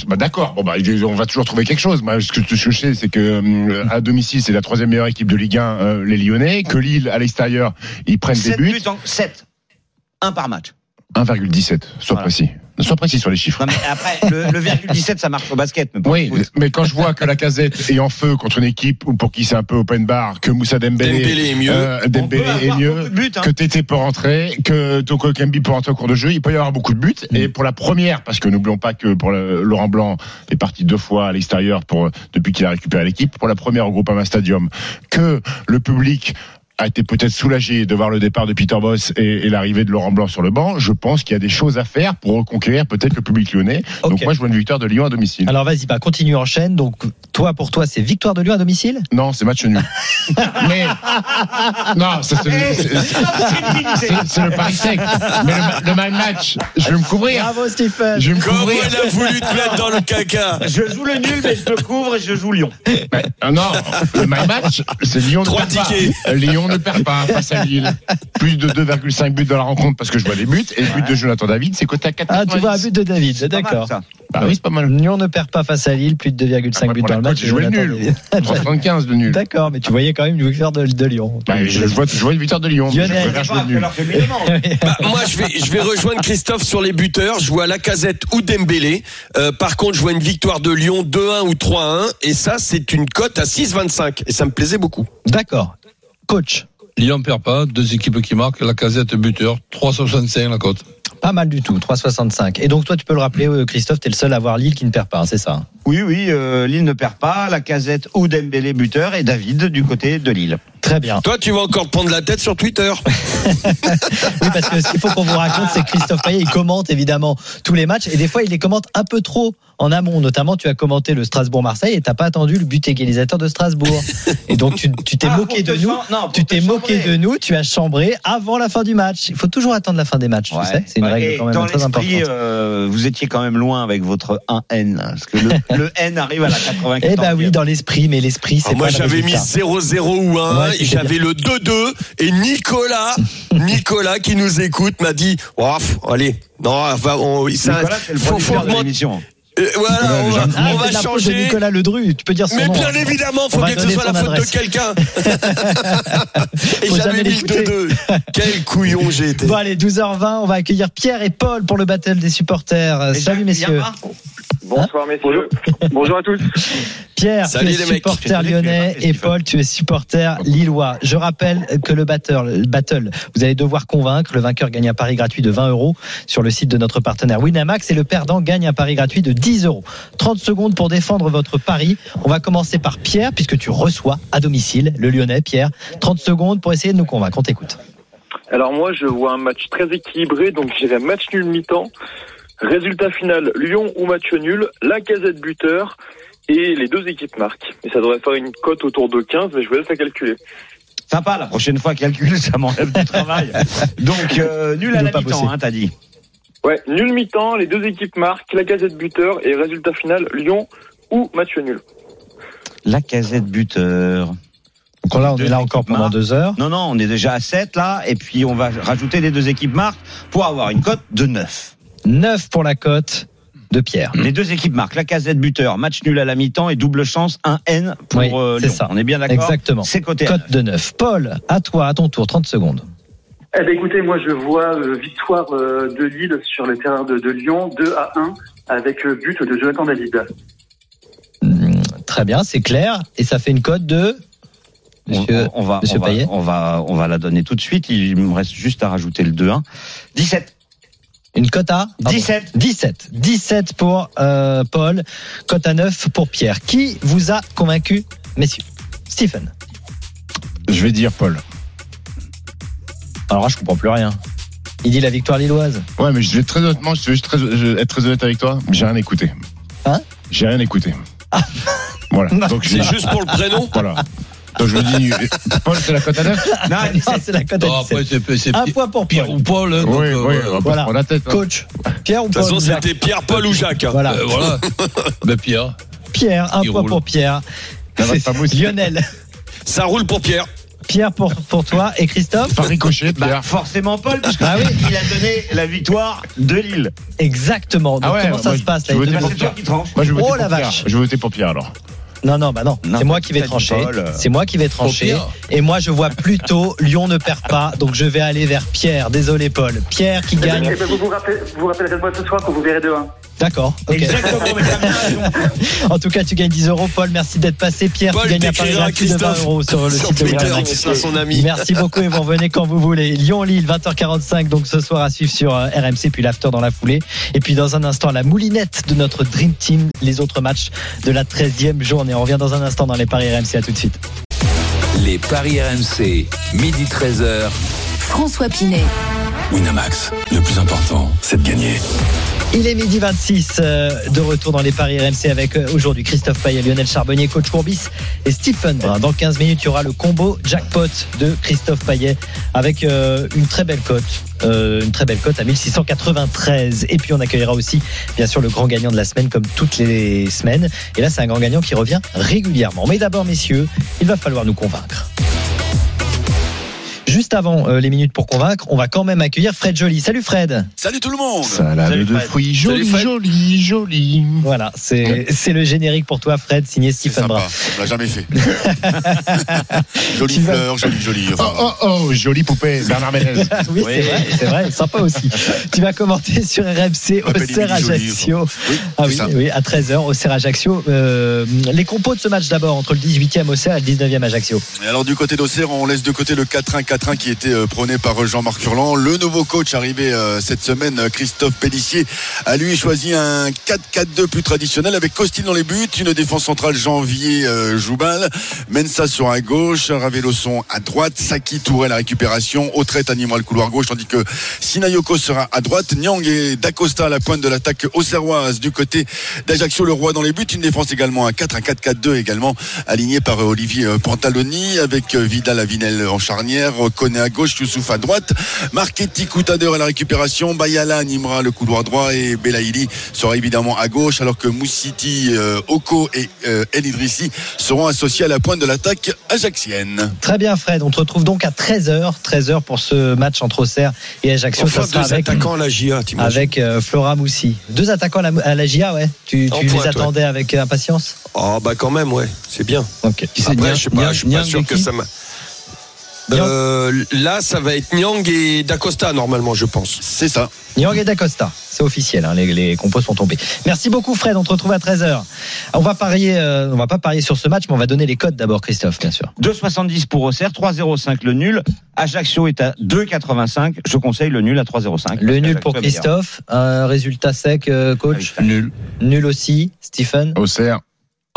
[SPEAKER 6] Bah, d'accord. Bon bah on va toujours trouver quelque chose. Moi, ce que, je sais, c'est que euh, à domicile, c'est la troisième meilleure équipe de Ligue 1, euh, les Lyonnais. Que Lille, à l'extérieur, ils prennent des
[SPEAKER 7] 7
[SPEAKER 6] buts.
[SPEAKER 7] buts en 7. Un par match.
[SPEAKER 6] 1,17. Sois
[SPEAKER 7] Voilà.
[SPEAKER 6] précis. Sois précis sur les chiffres.
[SPEAKER 7] Non, mais après, le, le virgule 17, ça marche au basket. Mais pas
[SPEAKER 6] Oui,
[SPEAKER 7] foot.
[SPEAKER 6] mais quand je vois que la casette est en feu contre une équipe pour qui c'est un peu open bar, que Moussa Dembélé,
[SPEAKER 10] Dembélé est mieux.
[SPEAKER 6] euh, Dembélé est mieux,
[SPEAKER 7] buts, hein.
[SPEAKER 6] que Tété peut rentrer, que Toko Kambi peut rentrer au cours de jeu, il peut y avoir beaucoup de buts.
[SPEAKER 7] Mm.
[SPEAKER 6] Et pour la première, parce que n'oublions pas que pour le- Laurent Blanc est parti deux fois à l'extérieur pour depuis qu'il a récupéré l'équipe, pour la première au Groupama Stadium, que le public a été peut-être soulagé de voir le départ de Peter Boss et, et l'arrivée de Laurent Blanc sur le banc. Je pense qu'il y a des choses à faire pour reconquérir peut-être le public lyonnais. Donc moi, je vois une victoire de Lyon à domicile.
[SPEAKER 5] Alors vas-y, bah, continue, enchaîne. Donc, toi, pour toi, c'est victoire de Lyon à domicile?
[SPEAKER 6] Non, c'est match nul. Mais non, ça, c'est
[SPEAKER 7] Eh,
[SPEAKER 6] le pari sec. Mais le, le my match, je vais me couvrir.
[SPEAKER 5] Bravo, Stephen.
[SPEAKER 6] Je vais me
[SPEAKER 10] Comment
[SPEAKER 6] couvrir.
[SPEAKER 10] il a voulu te mettre dans le caca?
[SPEAKER 7] Je joue le nul, mais je le couvre et je joue Lyon.
[SPEAKER 6] Ah non, le my match, c'est Lyon
[SPEAKER 10] Trois tickets.
[SPEAKER 6] pas. Lyon ne perd pas face à Lille. Plus de 2,5 buts dans la rencontre parce que je vois les buts. Et le but de Jonathan David, c'est côté à 4.
[SPEAKER 5] Ah, tu vois un but de David,
[SPEAKER 7] pas
[SPEAKER 5] d'accord.
[SPEAKER 7] ça.
[SPEAKER 6] Bah oui, c'est pas mal.
[SPEAKER 5] Lyon ne perd pas face à Lille, plus de 2,5
[SPEAKER 6] Ah,
[SPEAKER 5] buts dans
[SPEAKER 6] la
[SPEAKER 5] le match.
[SPEAKER 6] j'ai joué le nul.
[SPEAKER 5] David.
[SPEAKER 6] 3,75 de nul.
[SPEAKER 5] D'accord, mais tu voyais quand même une victoire de, de Lyon.
[SPEAKER 6] Bah, je, je vois, je vois une victoire de Lyon. mais Je.
[SPEAKER 7] Alors demande.
[SPEAKER 10] Bah, moi, je vais, je vais rejoindre Christophe sur les buteurs. Je vois Lacazette ou Dembélé. Euh, par contre, je vois une victoire de Lyon 2-1 ou 3-1. Et ça, c'est une cote à 6,25. Et ça me plaisait beaucoup.
[SPEAKER 5] D'accord. Coach,
[SPEAKER 8] Lyon perd pas, deux équipes qui marquent, la casette buteur, 3,65 la cote.
[SPEAKER 5] Pas mal du tout, 3,65. Et donc toi, tu peux le rappeler, euh, Christophe, t'es le seul à avoir Lille qui ne perd pas, hein, c'est ça hein?
[SPEAKER 7] Oui, oui, euh, Lille ne perd pas. La casette ou Dembélé buteur et David du côté de Lille.
[SPEAKER 5] Très bien.
[SPEAKER 10] Toi, tu vas encore te prendre la tête sur Twitter.
[SPEAKER 5] Oui, parce que ce qu'il faut qu'on vous raconte, c'est que Christophe Payet, il commente évidemment tous les matchs et des fois, il les commente un peu trop en amont. Notamment, tu as commenté le Strasbourg-Marseille et t'as pas attendu le but égalisateur de Strasbourg. Et donc, tu tu t'es
[SPEAKER 7] Ah,
[SPEAKER 5] moqué de nous.
[SPEAKER 7] non,
[SPEAKER 5] Tu
[SPEAKER 7] te
[SPEAKER 5] t'es moqué de nous, tu as chambré avant la fin du match. Il faut toujours attendre la fin des matchs, tu sais. C'est une
[SPEAKER 7] Ouais.
[SPEAKER 5] règle
[SPEAKER 7] Et
[SPEAKER 5] quand même
[SPEAKER 7] dans
[SPEAKER 5] très importante.
[SPEAKER 7] l'esprit, euh, vous étiez quand même loin avec votre 1N. Parce que le, le N arrive à la 94
[SPEAKER 5] Eh ben oui, dans l'esprit, mais l'esprit, c'est
[SPEAKER 10] moi,
[SPEAKER 5] pas le
[SPEAKER 10] j'avais mis
[SPEAKER 5] résultat.
[SPEAKER 10] 0-0 ou 1,
[SPEAKER 5] Ouais, c'était
[SPEAKER 10] j'avais le 2-2, et Nicolas, Nicolas qui nous écoute m'a dit, allez, non, enfin, on, ça,
[SPEAKER 7] Nicolas, c'est le
[SPEAKER 10] faut, faut Euh, voilà, on va,
[SPEAKER 5] Ah,
[SPEAKER 10] on va
[SPEAKER 5] de
[SPEAKER 10] changer.
[SPEAKER 5] Nicolas Ledru, tu peux dire son
[SPEAKER 10] Mais
[SPEAKER 5] nom.
[SPEAKER 10] bien
[SPEAKER 5] hein.
[SPEAKER 10] évidemment, faut
[SPEAKER 5] On
[SPEAKER 10] bien que ce soit la faute
[SPEAKER 5] adresse.
[SPEAKER 10] de quelqu'un. et j'avais
[SPEAKER 5] jamais
[SPEAKER 10] mis le
[SPEAKER 5] l'écouter.
[SPEAKER 10] 2-2. Quel couillon j'ai été.
[SPEAKER 5] Bon allez, 12h20, on va accueillir Pierre et Paul pour le battle des supporters.
[SPEAKER 7] Et
[SPEAKER 5] Salut messieurs.
[SPEAKER 11] Bonsoir messieurs. Bonjour à tous.
[SPEAKER 5] Pierre,
[SPEAKER 10] Salut
[SPEAKER 5] tu es
[SPEAKER 10] mecs.
[SPEAKER 5] supporter lyonnais et. Paul, tu es supporter lillois. Je rappelle que le battle, le battle, vous allez devoir convaincre. Le vainqueur gagne un pari gratuit de 20 euros sur le site de notre partenaire Winamax et le perdant gagne un pari gratuit de 10 euros. 30 secondes pour défendre votre pari. On va commencer par Pierre puisque tu reçois à domicile le lyonnais. Pierre, 30 secondes pour essayer de nous convaincre. On t'écoute.
[SPEAKER 11] Alors moi je vois un match très équilibré, donc j'irai match nul mi-temps. Résultat final, Lyon ou match nul, la casette buteur et les deux équipes marquent. Et ça devrait faire une cote autour de 15, mais je vous laisse à calculer.
[SPEAKER 7] Sympa, la prochaine fois, calcul, ça m'enlève du travail. Donc, euh, nul à la mi-temps, hein, t'as dit.
[SPEAKER 11] Ouais, nul mi-temps, les deux équipes marquent, la casette buteur et résultat final, Lyon ou match nul.
[SPEAKER 7] La casette buteur.
[SPEAKER 5] Donc là, on
[SPEAKER 7] Deux
[SPEAKER 5] est là encore pendant deux heures.
[SPEAKER 7] Non, non, on est déjà à 7 là, et puis on va rajouter les deux équipes marques pour avoir une cote de 9.
[SPEAKER 5] 9 pour la cote de Pierre.
[SPEAKER 7] Les deux équipes marquent, la casette buteur, match nul à la mi-temps et double chance, un N pour
[SPEAKER 5] Oui,
[SPEAKER 7] euh,
[SPEAKER 5] c'est
[SPEAKER 7] Lyon.
[SPEAKER 5] ça.
[SPEAKER 7] On est bien d'accord
[SPEAKER 5] Exactement.
[SPEAKER 7] C'est coté à
[SPEAKER 5] Cote de 9. Paul, à toi, à ton tour, 30 secondes.
[SPEAKER 12] Eh ben, écoutez, moi je vois euh, victoire euh, de Lille sur le terrain de, de Lyon, 2 à 1, avec euh, but de Jonathan David.
[SPEAKER 5] Hmm, Très bien, c'est clair. Et ça fait une cote de.
[SPEAKER 7] On,
[SPEAKER 5] Monsieur,
[SPEAKER 7] on- on va,
[SPEAKER 5] Monsieur
[SPEAKER 7] on, va,
[SPEAKER 5] Payet
[SPEAKER 7] on, va, on va la donner tout de suite. Il me reste juste à rajouter le 2-1. 17.
[SPEAKER 5] Une cote à Pardon.
[SPEAKER 7] 17.
[SPEAKER 5] 17. 17 pour euh, Paul, cote à 9 pour Pierre. Qui vous a convaincu, messieurs? Stephen.
[SPEAKER 6] Je vais dire Paul.
[SPEAKER 5] Alors là, je comprends plus rien. Il dit la victoire lilloise.
[SPEAKER 6] Ouais, mais je vais très honnêtement, je vais juste très- je vais être très honnête avec toi. J'ai rien écouté.
[SPEAKER 5] Hein?
[SPEAKER 6] J'ai rien écouté. Voilà. Donc je-
[SPEAKER 10] C'est juste pour le prénom?
[SPEAKER 6] Voilà. Donc je me dis, Paul, c'est la cote à 9
[SPEAKER 5] Non, c'est la cote à
[SPEAKER 8] Non,
[SPEAKER 5] 17.
[SPEAKER 8] après, c'est c'est
[SPEAKER 5] Un
[SPEAKER 8] Pierre
[SPEAKER 5] point pour
[SPEAKER 8] Pierre
[SPEAKER 5] Paul.
[SPEAKER 8] ou Paul. hein, donc,
[SPEAKER 6] Oui,
[SPEAKER 8] euh,
[SPEAKER 6] oui,
[SPEAKER 8] voilà.
[SPEAKER 6] on
[SPEAKER 5] Voilà.
[SPEAKER 6] la tête. hein.
[SPEAKER 5] Coach, Pierre ou
[SPEAKER 10] De
[SPEAKER 5] Paul
[SPEAKER 10] toute façon, c'était Pierre, Paul ou Jacques. hein.
[SPEAKER 5] Voilà.
[SPEAKER 8] Euh, voilà. ben Pierre.
[SPEAKER 5] Pierre, un
[SPEAKER 8] Il
[SPEAKER 5] point
[SPEAKER 8] roule.
[SPEAKER 5] pour Pierre.
[SPEAKER 6] Ça va pas mousser.
[SPEAKER 5] Lionel.
[SPEAKER 10] Ça roule pour Pierre.
[SPEAKER 5] Pierre pour, pour toi et Christophe.
[SPEAKER 6] Par ricochet,
[SPEAKER 7] Bah,
[SPEAKER 6] Pierre.
[SPEAKER 7] forcément Paul, puisque
[SPEAKER 5] Ah oui.
[SPEAKER 7] il a donné la victoire de Lille.
[SPEAKER 5] Exactement. Donc
[SPEAKER 6] Ah ouais,
[SPEAKER 5] comment ça
[SPEAKER 6] moi,
[SPEAKER 5] se passe là
[SPEAKER 7] c'est toi qui.
[SPEAKER 6] Moi, je vais voter
[SPEAKER 5] Oh la
[SPEAKER 6] pour Pierre.
[SPEAKER 5] vache.
[SPEAKER 6] Je vais voter pour Pierre alors.
[SPEAKER 5] Non, non, bah non.
[SPEAKER 7] Non,
[SPEAKER 5] c'est moi qui vais trancher.
[SPEAKER 7] Paul.
[SPEAKER 5] C'est moi qui vais trancher. Et moi, je vois plutôt Lyon ne perd pas. Donc, je vais aller vers Pierre. Désolé, Paul. Pierre qui
[SPEAKER 12] Eh ben,
[SPEAKER 5] gagne.
[SPEAKER 12] eh ben, vous vous rappelez, vous de moi ce soir quand vous verrez 2-1.
[SPEAKER 5] D'accord.
[SPEAKER 7] Exactement.
[SPEAKER 5] En tout cas, tu gagnes 10 euros. Paul, merci d'être passé. Pierre,
[SPEAKER 10] Paul
[SPEAKER 5] tu gagnes un pari
[SPEAKER 10] t'écrira à
[SPEAKER 5] de 20
[SPEAKER 10] Christophe
[SPEAKER 5] euros sur le
[SPEAKER 10] sur
[SPEAKER 5] site de
[SPEAKER 10] Twitter, son ami.
[SPEAKER 5] Merci beaucoup et vous revenez quand vous voulez. Lyon-Lille, 20h45, donc ce soir à suivre sur euh, RMC, puis l'after dans la foulée. Et puis dans un instant, la moulinette de notre Dream Team, les autres matchs de la 13e journée. On revient dans un instant dans les paris RMC. À tout de suite.
[SPEAKER 4] Les paris RMC, midi 13h.
[SPEAKER 3] François Pinet.
[SPEAKER 1] Winamax, le plus important, c'est de gagner.
[SPEAKER 5] Il est midi 26 euh, de retour dans les paris RMC avec euh, aujourd'hui Christophe Payet, Lionel Charbonnier, coach Courbis et Stephen. Dans 15 minutes, il y aura le combo jackpot de Christophe Payet avec euh, une très belle cote. euh, une très belle cote à 1693 et puis on accueillera aussi bien sûr le grand gagnant de la semaine comme toutes les semaines et là c'est un grand gagnant qui revient régulièrement mais d'abord messieurs il va falloir nous convaincre Juste avant euh, les minutes pour convaincre, on va quand même accueillir Fred Joly. Salut Fred.
[SPEAKER 1] Salut tout le monde.
[SPEAKER 6] Salade
[SPEAKER 5] Salut,
[SPEAKER 6] de fruits joli, joli, joli.
[SPEAKER 5] Voilà, c'est c'est le générique pour toi Fred, signé Stephen Brun.
[SPEAKER 1] On l'a jamais fait. jolie fleur, jolie, jolie.
[SPEAKER 6] Oh, oh, oh, jolie poupée, Bernard Ménez.
[SPEAKER 5] oui, c'est vrai, c'est vrai, sympa aussi. tu vas commenter sur RMC
[SPEAKER 1] On appelle
[SPEAKER 5] Auxerre
[SPEAKER 1] Émilie Joly,
[SPEAKER 5] Ajaccio.
[SPEAKER 1] Oui,
[SPEAKER 5] Ah oui, oui, à 13h, Auxerre Ajaccio. Euh, les compos de ce match d'abord entre le 18e Auxerre et le 19e Ajaccio.
[SPEAKER 1] Et alors du côté d'Auxerre, on laisse de côté le 4-1-4-1 qui était euh, prôné par euh, Jean-Marc Furlan. Le nouveau coach arrivé euh, cette semaine, Christophe Pellissier, a lui choisi un 4-4-2 plus traditionnel avec Costil dans les buts, une défense centrale Janvier euh, Joubal, Mensa sur à gauche, Ravelosson à droite, Saki Touré la récupération, Autrette animera le couloir gauche, tandis que Sinayoko sera à droite, Nyang et Dacosta à la pointe de l'attaque auxerroise du côté d'Ajaccio, le roi dans les buts, une défense également à 4, un 4-4-2 également aligné par Olivier Pantaloni avec Vidal Avinel en charnière, Koné à gauche, Youssouf à droite, Marchetti Coutader à la récupération, Bayala animera le couloir droit et Belaïli sera évidemment à gauche alors que Moussiti, euh, Oko et euh, El Idrissi seront associés à la pointe de l'attaque ajaxienne.
[SPEAKER 5] Très bien Fred, on te retrouve donc à 13h, 13h pour ce match entre Auxerre et Ajaccio.
[SPEAKER 10] Enfin,
[SPEAKER 5] Ça sera
[SPEAKER 10] deux
[SPEAKER 5] avec,
[SPEAKER 10] attaquants à la GIA,
[SPEAKER 5] avec euh, Flora Moussi. Deux attaquants à la, à la GIA, ouais. Tu, tu les
[SPEAKER 10] pointe,
[SPEAKER 5] attendais avec impatience?
[SPEAKER 10] Oh bah quand même, ouais, c'est bien.
[SPEAKER 5] Ok.
[SPEAKER 10] Après, je suis pas, je suis pas
[SPEAKER 8] Niang
[SPEAKER 10] sûr que ça m'a. Euh, là, ça va être Nyang et Dacosta normalement, je pense.
[SPEAKER 1] C'est ça.
[SPEAKER 5] Nyang et Dacosta, c'est officiel, hein, les, les compos sont tombés. Merci beaucoup Fred, on te retrouve à 13h. On va parier, euh, on va pas parier sur ce match, mais on va donner les codes d'abord Christophe, bien sûr.
[SPEAKER 7] 2,70 pour Auxerre, 3,05 le nul. Ajaccio est à 2,85. Je conseille le nul à 3,05.
[SPEAKER 5] Le nul pour. Christophe, un résultat sec euh, coach,
[SPEAKER 8] Nul.
[SPEAKER 5] nul aussi, Stephen?
[SPEAKER 6] Auxerre.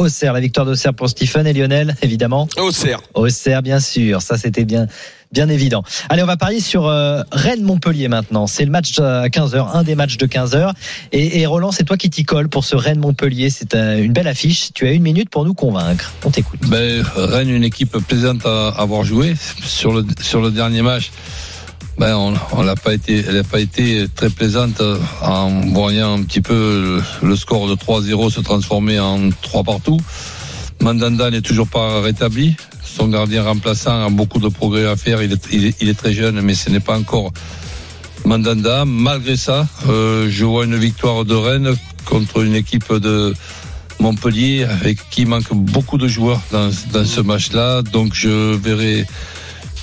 [SPEAKER 5] Auxerre, la victoire d'Auxerre pour Stephen et Lionel, évidemment.
[SPEAKER 10] Auxerre.
[SPEAKER 5] Auxerre, bien sûr. Ça, c'était bien, bien évident. Allez, on va parier sur euh, Rennes-Montpellier maintenant. C'est le match à 15h, un des matchs de 15h. Et, et Roland, c'est toi qui t'y colle pour ce Rennes-Montpellier. C'est euh, une belle affiche. Tu as une minute pour nous convaincre. On t'écoute.
[SPEAKER 8] Ben, Rennes, une équipe plaisante à avoir joué. Sur le, sur le dernier match, ben, on, pas été, elle n'a pas été très plaisante euh, en voyant un petit peu le, score de 3-0 se transformer en 3 partout. Mandanda n'est toujours pas rétabli. Son gardien remplaçant a beaucoup de progrès à faire. Il est, très jeune, mais ce n'est pas encore Mandanda. Malgré ça, euh, je vois une victoire de Rennes contre une équipe de Montpellier avec qui manque beaucoup de joueurs dans ce match-là. Donc je verrai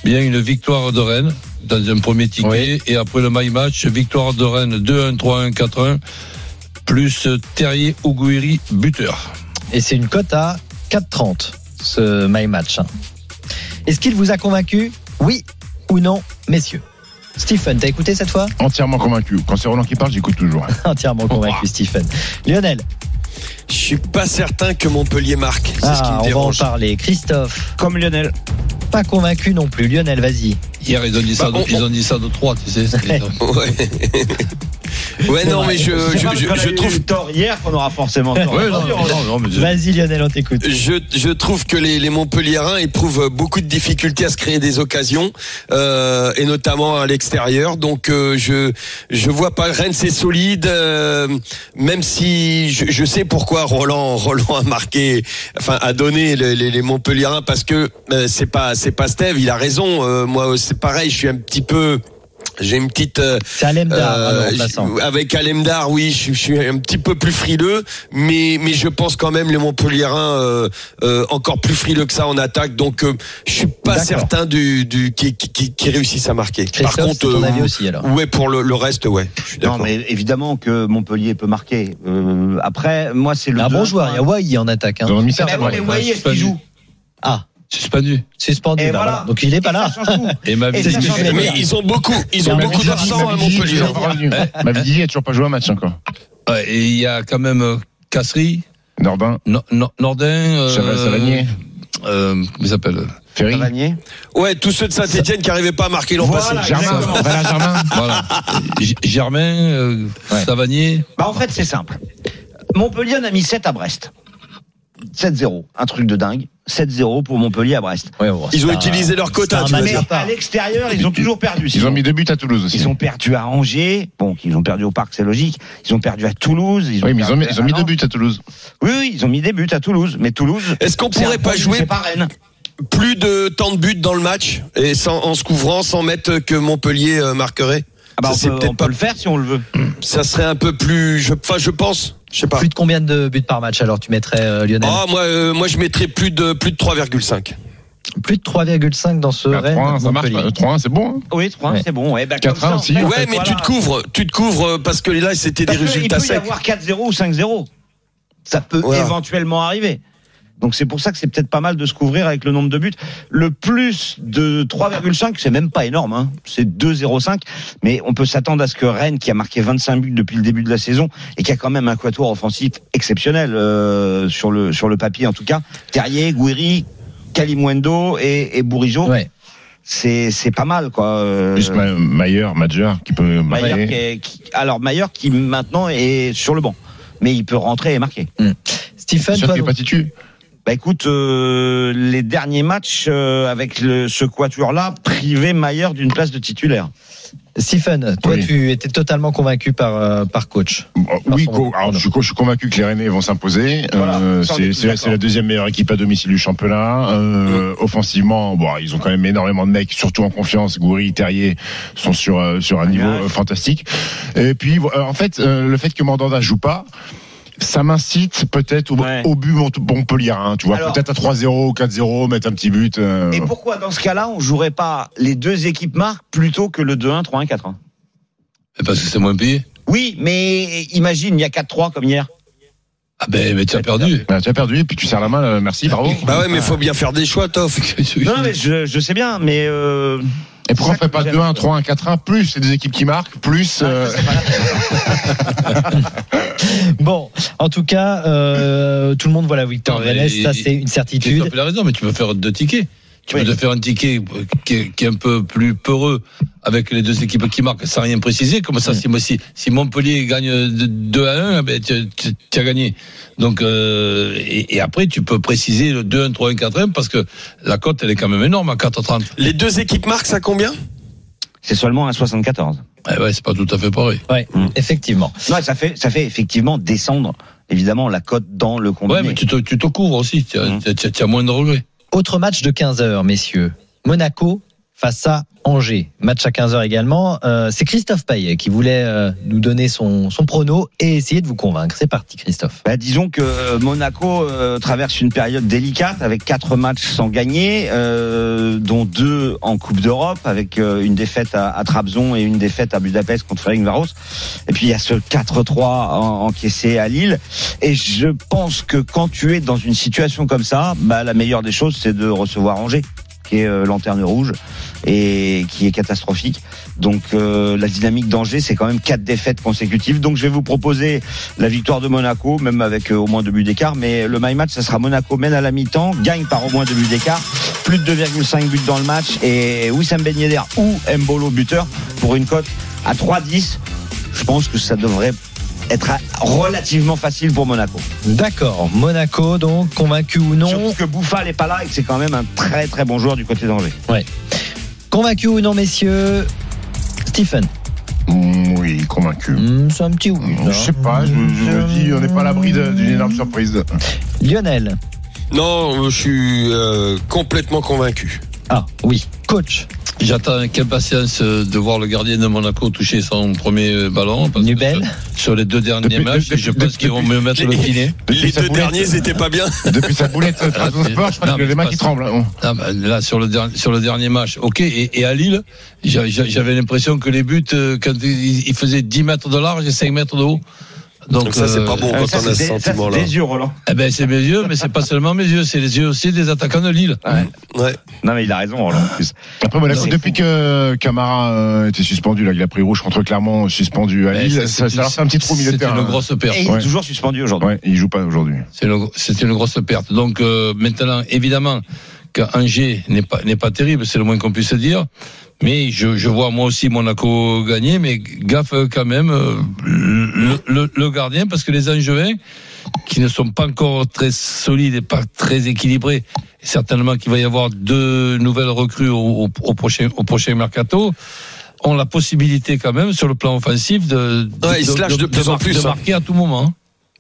[SPEAKER 8] bien une victoire de Rennes dans un premier ticket et après le my match, victoire de Rennes 2-1, 3-1, 4-1 plus Terrier Oguiri buteur.
[SPEAKER 5] Et c'est une cote à 4,30, ce My Match. hein. Est-ce qu'il vous a convaincu? Oui ou non, messieurs? Stephen, t'as écouté cette fois?
[SPEAKER 6] Entièrement convaincu. Quand c'est Roland qui parle, j'écoute toujours.
[SPEAKER 5] Entièrement convaincu, Stephen. Lionel
[SPEAKER 10] Je suis pas certain que Montpellier marque. C'est ce qui
[SPEAKER 5] Ah,
[SPEAKER 10] me
[SPEAKER 5] on va en
[SPEAKER 10] dérange.
[SPEAKER 5] parler. Christophe
[SPEAKER 7] Comme Lionel.
[SPEAKER 5] Pas convaincu non plus. Lionel, vas-y.
[SPEAKER 8] Hier, ils ont dit ça,
[SPEAKER 10] Bah,
[SPEAKER 8] de,
[SPEAKER 10] on-
[SPEAKER 8] ils ont dit ça de 3, tu sais.
[SPEAKER 10] Ouais. ouais, non, mais je, je, je, je trouve
[SPEAKER 7] tort hier qu'on aura forcément tort.
[SPEAKER 8] Ouais, non, non, non, mais je-
[SPEAKER 5] Vas-y, Lionel, on t'écoute.
[SPEAKER 10] Je, je trouve que les, les Montpelliérains éprouvent beaucoup de difficultés à se créer des occasions, euh, et notamment à l'extérieur. Donc euh, je je vois pas Rennes c'est solide, euh, même si je, je sais pourquoi Roland Roland a marqué, enfin a donné les, les, les Montpelliérains parce que euh, c'est pas c'est pas Steve, il a raison. Euh, moi c'est pareil, je suis un petit peu j'ai une petite euh,
[SPEAKER 5] C'est Alemdar,
[SPEAKER 10] euh, avec Alemdar, oui, je, je suis un petit peu plus frileux, mais mais je pense quand même les Montpelliérains euh, euh, encore plus frileux que ça en attaque. Donc euh, je suis pas certain du du qui, qui, qui, qui réussissent à marquer.
[SPEAKER 5] Christophe, c'est ton avis aussi, alors
[SPEAKER 10] ouais pour le, le reste, ouais. Je suis
[SPEAKER 7] Non, mais évidemment que Montpellier peut marquer. Euh, après, moi, c'est le.
[SPEAKER 5] Un bon
[SPEAKER 7] 2-1.
[SPEAKER 5] joueur, il y a Wai en attaque. hein.
[SPEAKER 6] Ils ont mis
[SPEAKER 7] Mais
[SPEAKER 6] ouais.
[SPEAKER 7] mais voyez, est-ce qu'il joue?
[SPEAKER 5] Ah,
[SPEAKER 8] Suspendu.
[SPEAKER 5] suspendu.
[SPEAKER 7] Et
[SPEAKER 5] bah
[SPEAKER 7] voilà.
[SPEAKER 5] voilà. Donc il est pas là.
[SPEAKER 8] Et ma vie,
[SPEAKER 10] Mais ils ont beaucoup, ils ont beaucoup d'absents à Montpellier.
[SPEAKER 6] toujours pas revenu. Ma vie n'a toujours pas joué un match encore.
[SPEAKER 8] Et il y a quand même euh, Casserie,
[SPEAKER 6] Norbin,
[SPEAKER 8] No- No- Nordin, euh,
[SPEAKER 6] Chaval Savanier,
[SPEAKER 8] euh, comment il s'appelle
[SPEAKER 6] Ferry,
[SPEAKER 7] Cavanier.
[SPEAKER 10] Ouais, tous ceux de Saint-Etienne qui n'arrivaient pas à marquer l'an
[SPEAKER 7] Voilà,
[SPEAKER 10] passé.
[SPEAKER 6] Germain. Valin Germain.
[SPEAKER 8] Voilà. Germain, euh,
[SPEAKER 7] Ouais.
[SPEAKER 8] Savanier.
[SPEAKER 7] Bah, en fait, c'est simple. Montpellier en a mis 7 à Brest. 7-0. Un truc de dingue. 7-0 pour Montpellier à Brest.
[SPEAKER 5] Ouais, bon,
[SPEAKER 10] Ils ont
[SPEAKER 5] un-
[SPEAKER 10] utilisé leur quota, tu
[SPEAKER 5] à
[SPEAKER 7] l'extérieur, ils ont toujours perdu.
[SPEAKER 6] Ils ont mis deux buts à Toulouse aussi.
[SPEAKER 7] Ils ont perdu à Angers. Bon, ils ont perdu au Parc, c'est logique. Ils ont perdu à Toulouse. Ils ont
[SPEAKER 6] Oui, mais ils ont mis, ils ont mis
[SPEAKER 7] à
[SPEAKER 6] deux buts à Toulouse.
[SPEAKER 7] Oui, oui, ils ont mis des buts à Toulouse. Mais Toulouse.
[SPEAKER 10] Est-ce qu'on
[SPEAKER 7] c'est
[SPEAKER 10] pourrait pas jouer
[SPEAKER 7] C'est pas Rennes.
[SPEAKER 10] plus de temps de but dans le match et sans, en se couvrant, sans mettre que Montpellier euh, marquerait?
[SPEAKER 7] Ah bah,
[SPEAKER 10] Ça,
[SPEAKER 7] on
[SPEAKER 10] c'est
[SPEAKER 7] peut,
[SPEAKER 10] peut-être
[SPEAKER 7] on peut le faire si on le veut.
[SPEAKER 10] Ça serait un peu plus. je- Enfin, je pense. Je sais pas.
[SPEAKER 5] Plus de combien de buts par match alors tu mettrais euh, Lionel
[SPEAKER 10] Ah, moi, euh, moi, je mettrais plus de plus de 3,5.
[SPEAKER 5] Plus de 3,5 dans ce
[SPEAKER 6] Bah,
[SPEAKER 5] Rennes
[SPEAKER 6] 3-1, ça marche.
[SPEAKER 5] Montpellier.
[SPEAKER 6] 3-1, c'est bon. hein.
[SPEAKER 7] Oui, 3
[SPEAKER 5] Ouais.
[SPEAKER 7] c'est bon. Ouais, bah,
[SPEAKER 6] 4-1
[SPEAKER 7] comme ça, en
[SPEAKER 6] aussi.
[SPEAKER 7] fait,
[SPEAKER 10] Ouais, mais
[SPEAKER 7] voilà.
[SPEAKER 10] tu te couvres, tu te couvres euh, parce que là, c'était des résultats
[SPEAKER 7] Il peut y
[SPEAKER 10] secs.
[SPEAKER 7] avoir 4-0 ou 5-0. Ça peut
[SPEAKER 10] Voilà.
[SPEAKER 7] éventuellement arriver. Donc c'est pour ça que c'est peut-être pas mal de se couvrir avec le nombre de buts. Le plus de 3,5, c'est même pas énorme. Hein. C'est 2,05. Mais on peut s'attendre à ce que Rennes, qui a marqué 25 buts depuis le début de la saison et qui a quand même un quatuor offensif exceptionnel euh, sur le sur le papier en tout cas, Terrier, Gouiri, Kalimwendo et, et Bourigeau.
[SPEAKER 5] Ouais.
[SPEAKER 7] C'est c'est pas mal quoi. Euh,
[SPEAKER 6] Juste Ma- Mayer, Madger, qui peut
[SPEAKER 7] Mayer
[SPEAKER 6] marquer.
[SPEAKER 7] qui est- qui- alors Mayer qui maintenant est sur le banc, mais il peut rentrer et marquer.
[SPEAKER 5] Stephen,
[SPEAKER 6] qu'il est pas titu.
[SPEAKER 7] Bah écoute, euh, les derniers matchs euh, avec le, ce quatuor-là privaient Mayer d'une place de titulaire.
[SPEAKER 5] Stephen, toi
[SPEAKER 6] Oui.
[SPEAKER 5] tu étais totalement convaincu par, euh, par coach.
[SPEAKER 6] Bon, Oui, co- alors, je, je suis convaincu que les Rennais vont s'imposer.
[SPEAKER 7] Voilà,
[SPEAKER 6] Euh,
[SPEAKER 7] on est
[SPEAKER 6] c'est la deuxième meilleure équipe à domicile du championnat. Euh, Offensivement, bon, ils ont quand même énormément de mecs, surtout en confiance. Goury, Terrier sont sur euh, sur un niveau euh, fantastique. Et puis, euh, en fait, euh, le fait que Mandanda joue pas. Ça m'incite peut-être au,
[SPEAKER 7] Ouais.
[SPEAKER 6] au but Mont- Montpellier, hein, tu vois, peut-être à 3-0, 4-0, mettre un petit but. euh,
[SPEAKER 7] Et pourquoi dans ce cas-là on jouerait pas les deux équipes marques plutôt que le 2-1, 3-1, 4-1
[SPEAKER 8] Parce que c'est moins payé.
[SPEAKER 7] Oui, mais imagine, il y a 4-3 comme hier.
[SPEAKER 8] Ah ben, mais tu as perdu.
[SPEAKER 6] bah, tu as perdu, et puis tu serres la main, euh, merci, bravo.
[SPEAKER 10] Bah ouais, mais faut bien faire des choix, Toff.
[SPEAKER 7] Non, mais je, je sais bien, mais euh,
[SPEAKER 6] Et pourquoi on
[SPEAKER 7] ça
[SPEAKER 6] fait pas
[SPEAKER 7] j'aime.
[SPEAKER 6] 2-1, 3-1, 4-1, plus c'est des équipes qui marquent, plus. euh,
[SPEAKER 5] Bon, en tout cas, euh, tout le monde voit la victoire ça c'est une certitude.
[SPEAKER 8] Christophe il a raison, mais tu peux faire deux tickets. Tu
[SPEAKER 7] Oui.
[SPEAKER 8] peux te faire un ticket qui est, qui est un peu plus peureux avec les deux équipes qui marquent sans rien préciser. Comme ça, si, si, si Montpellier gagne de 2 à 1, ben, tu, tu- tu as gagné. Donc, euh, et, et après, tu peux préciser le 2, 1, 3, 1, 4, 1 parce que la cote, elle est quand même énorme à 4,30.
[SPEAKER 10] Les deux équipes marquent ça combien?
[SPEAKER 7] C'est seulement un 74.
[SPEAKER 8] Eh ouais, c'est pas tout à fait pareil.
[SPEAKER 5] Ouais, effectivement.
[SPEAKER 7] Non, ça fait, ça fait effectivement descendre évidemment la cote dans le combiné.
[SPEAKER 8] Ouais, mais tu te, tu te couvres aussi. Tu as, tu as- moins de regrets.
[SPEAKER 5] Autre match de 15h, messieurs. Monaco face à Angers. Match à 15h également. Euh, c'est Christophe Payet qui voulait euh, nous donner son, son prono et essayer de vous convaincre. C'est parti, Christophe.
[SPEAKER 7] Bah, disons que euh, Monaco euh, traverse une période délicate avec quatre matchs sans gagner, euh, dont deux en Coupe d'Europe, avec euh, une défaite à, à Trabzon et une défaite à Budapest contre Ferencváros. Et puis il y a ce 4-3 en- encaissé à Lille. Et je pense que quand tu es dans une situation comme ça, bah, la meilleure des choses, c'est de recevoir Angers qui est euh, lanterne rouge et qui est catastrophique. Donc euh, la dynamique d'Angers, c'est quand même quatre défaites consécutives. Donc je vais vous proposer la victoire de Monaco, même avec euh, au moins deux buts d'écart. Mais le my match, ça sera Monaco mène à la mi-temps, gagne par au moins deux buts d'écart, plus de 2,5 buts dans le match et Wissam Ben Yedder ou Mbolo buteur pour une cote à 3,10. Je pense que ça devrait être relativement facile pour Monaco.
[SPEAKER 5] D'accord. Monaco, donc, convaincu ou non
[SPEAKER 7] Surtout que Bouffal n'est pas là et que c'est quand même un très très bon joueur du côté d'Angers.
[SPEAKER 5] Convaincu ou non, messieurs Stephen?
[SPEAKER 6] Mm, oui, convaincu.
[SPEAKER 5] Hmm, C'est un petit oui.
[SPEAKER 6] Je sais pas, je, je me dis, on n'est pas à l'abri d'une énorme surprise.
[SPEAKER 5] Lionel?
[SPEAKER 10] Non, je suis euh, complètement convaincu.
[SPEAKER 5] Ah, oui. Coach?
[SPEAKER 8] J'attends avec impatience euh, de voir le gardien de Monaco toucher son premier euh, ballon. parce
[SPEAKER 5] Nubel.
[SPEAKER 8] Sur, sur les deux derniers
[SPEAKER 6] Depuis-
[SPEAKER 8] matchs,
[SPEAKER 6] depuis-
[SPEAKER 8] je pense qu'ils vont me mettre le
[SPEAKER 10] depuis-
[SPEAKER 8] pied.
[SPEAKER 6] Depuis
[SPEAKER 10] Les deux
[SPEAKER 6] boulette,
[SPEAKER 10] derniers, c'était pas bien.
[SPEAKER 6] Depuis sa boulette Trabzonspor, je crois que les mains qui tremblent. hein.
[SPEAKER 8] Ah bah, là, sur le, dernier, sur le dernier match, ok. Et, et à Lille, j'a- j'a- j'avais l'impression que les buts, euh, quand ils faisaient 10 mètres de large et 5 mètres de haut. Donc,
[SPEAKER 10] Donc ça, c'est pas bon
[SPEAKER 7] Euh,
[SPEAKER 10] quand
[SPEAKER 7] ça,
[SPEAKER 10] on a
[SPEAKER 7] c'est
[SPEAKER 10] ce sentiment-là.
[SPEAKER 7] des yeux, Roland.
[SPEAKER 8] Eh ben, c'est mes yeux, mais c'est pas seulement mes yeux, c'est les yeux aussi des attaquants de Lille.
[SPEAKER 10] Ouais.
[SPEAKER 7] Non mais il a raison Roland. en plus.
[SPEAKER 6] Après,
[SPEAKER 7] C'est
[SPEAKER 6] depuis que Camara euh, était suspendu, là, il a pris rouge contre Clermont, suspendu à Lille,
[SPEAKER 8] c'est-
[SPEAKER 6] ça, ça leur fait un petit trou au milieu de
[SPEAKER 8] C'était
[SPEAKER 6] terrain.
[SPEAKER 8] une grosse perte.
[SPEAKER 7] Et il
[SPEAKER 6] Ouais.
[SPEAKER 7] est toujours suspendu aujourd'hui.
[SPEAKER 6] Ouais, il joue pas aujourd'hui.
[SPEAKER 8] C'est une, c'est une grosse perte. Donc euh, maintenant, évidemment, qu'Angers n'est pas n'est pas terrible, c'est le moins qu'on puisse dire. Mais je, je vois moi aussi Monaco gagner, mais gaffe quand même euh, le, le, le gardien, parce que les Angevins, qui ne sont pas encore très solides et pas très équilibrés, et certainement qu'il va y avoir deux nouvelles recrues au, au, au prochain au prochain mercato ont la possibilité quand même sur le plan offensif de,
[SPEAKER 10] Ouais, ils se lâchent de plus en
[SPEAKER 8] mar-
[SPEAKER 10] plus,
[SPEAKER 8] de
[SPEAKER 10] hein.
[SPEAKER 8] marquer à tout moment. hein.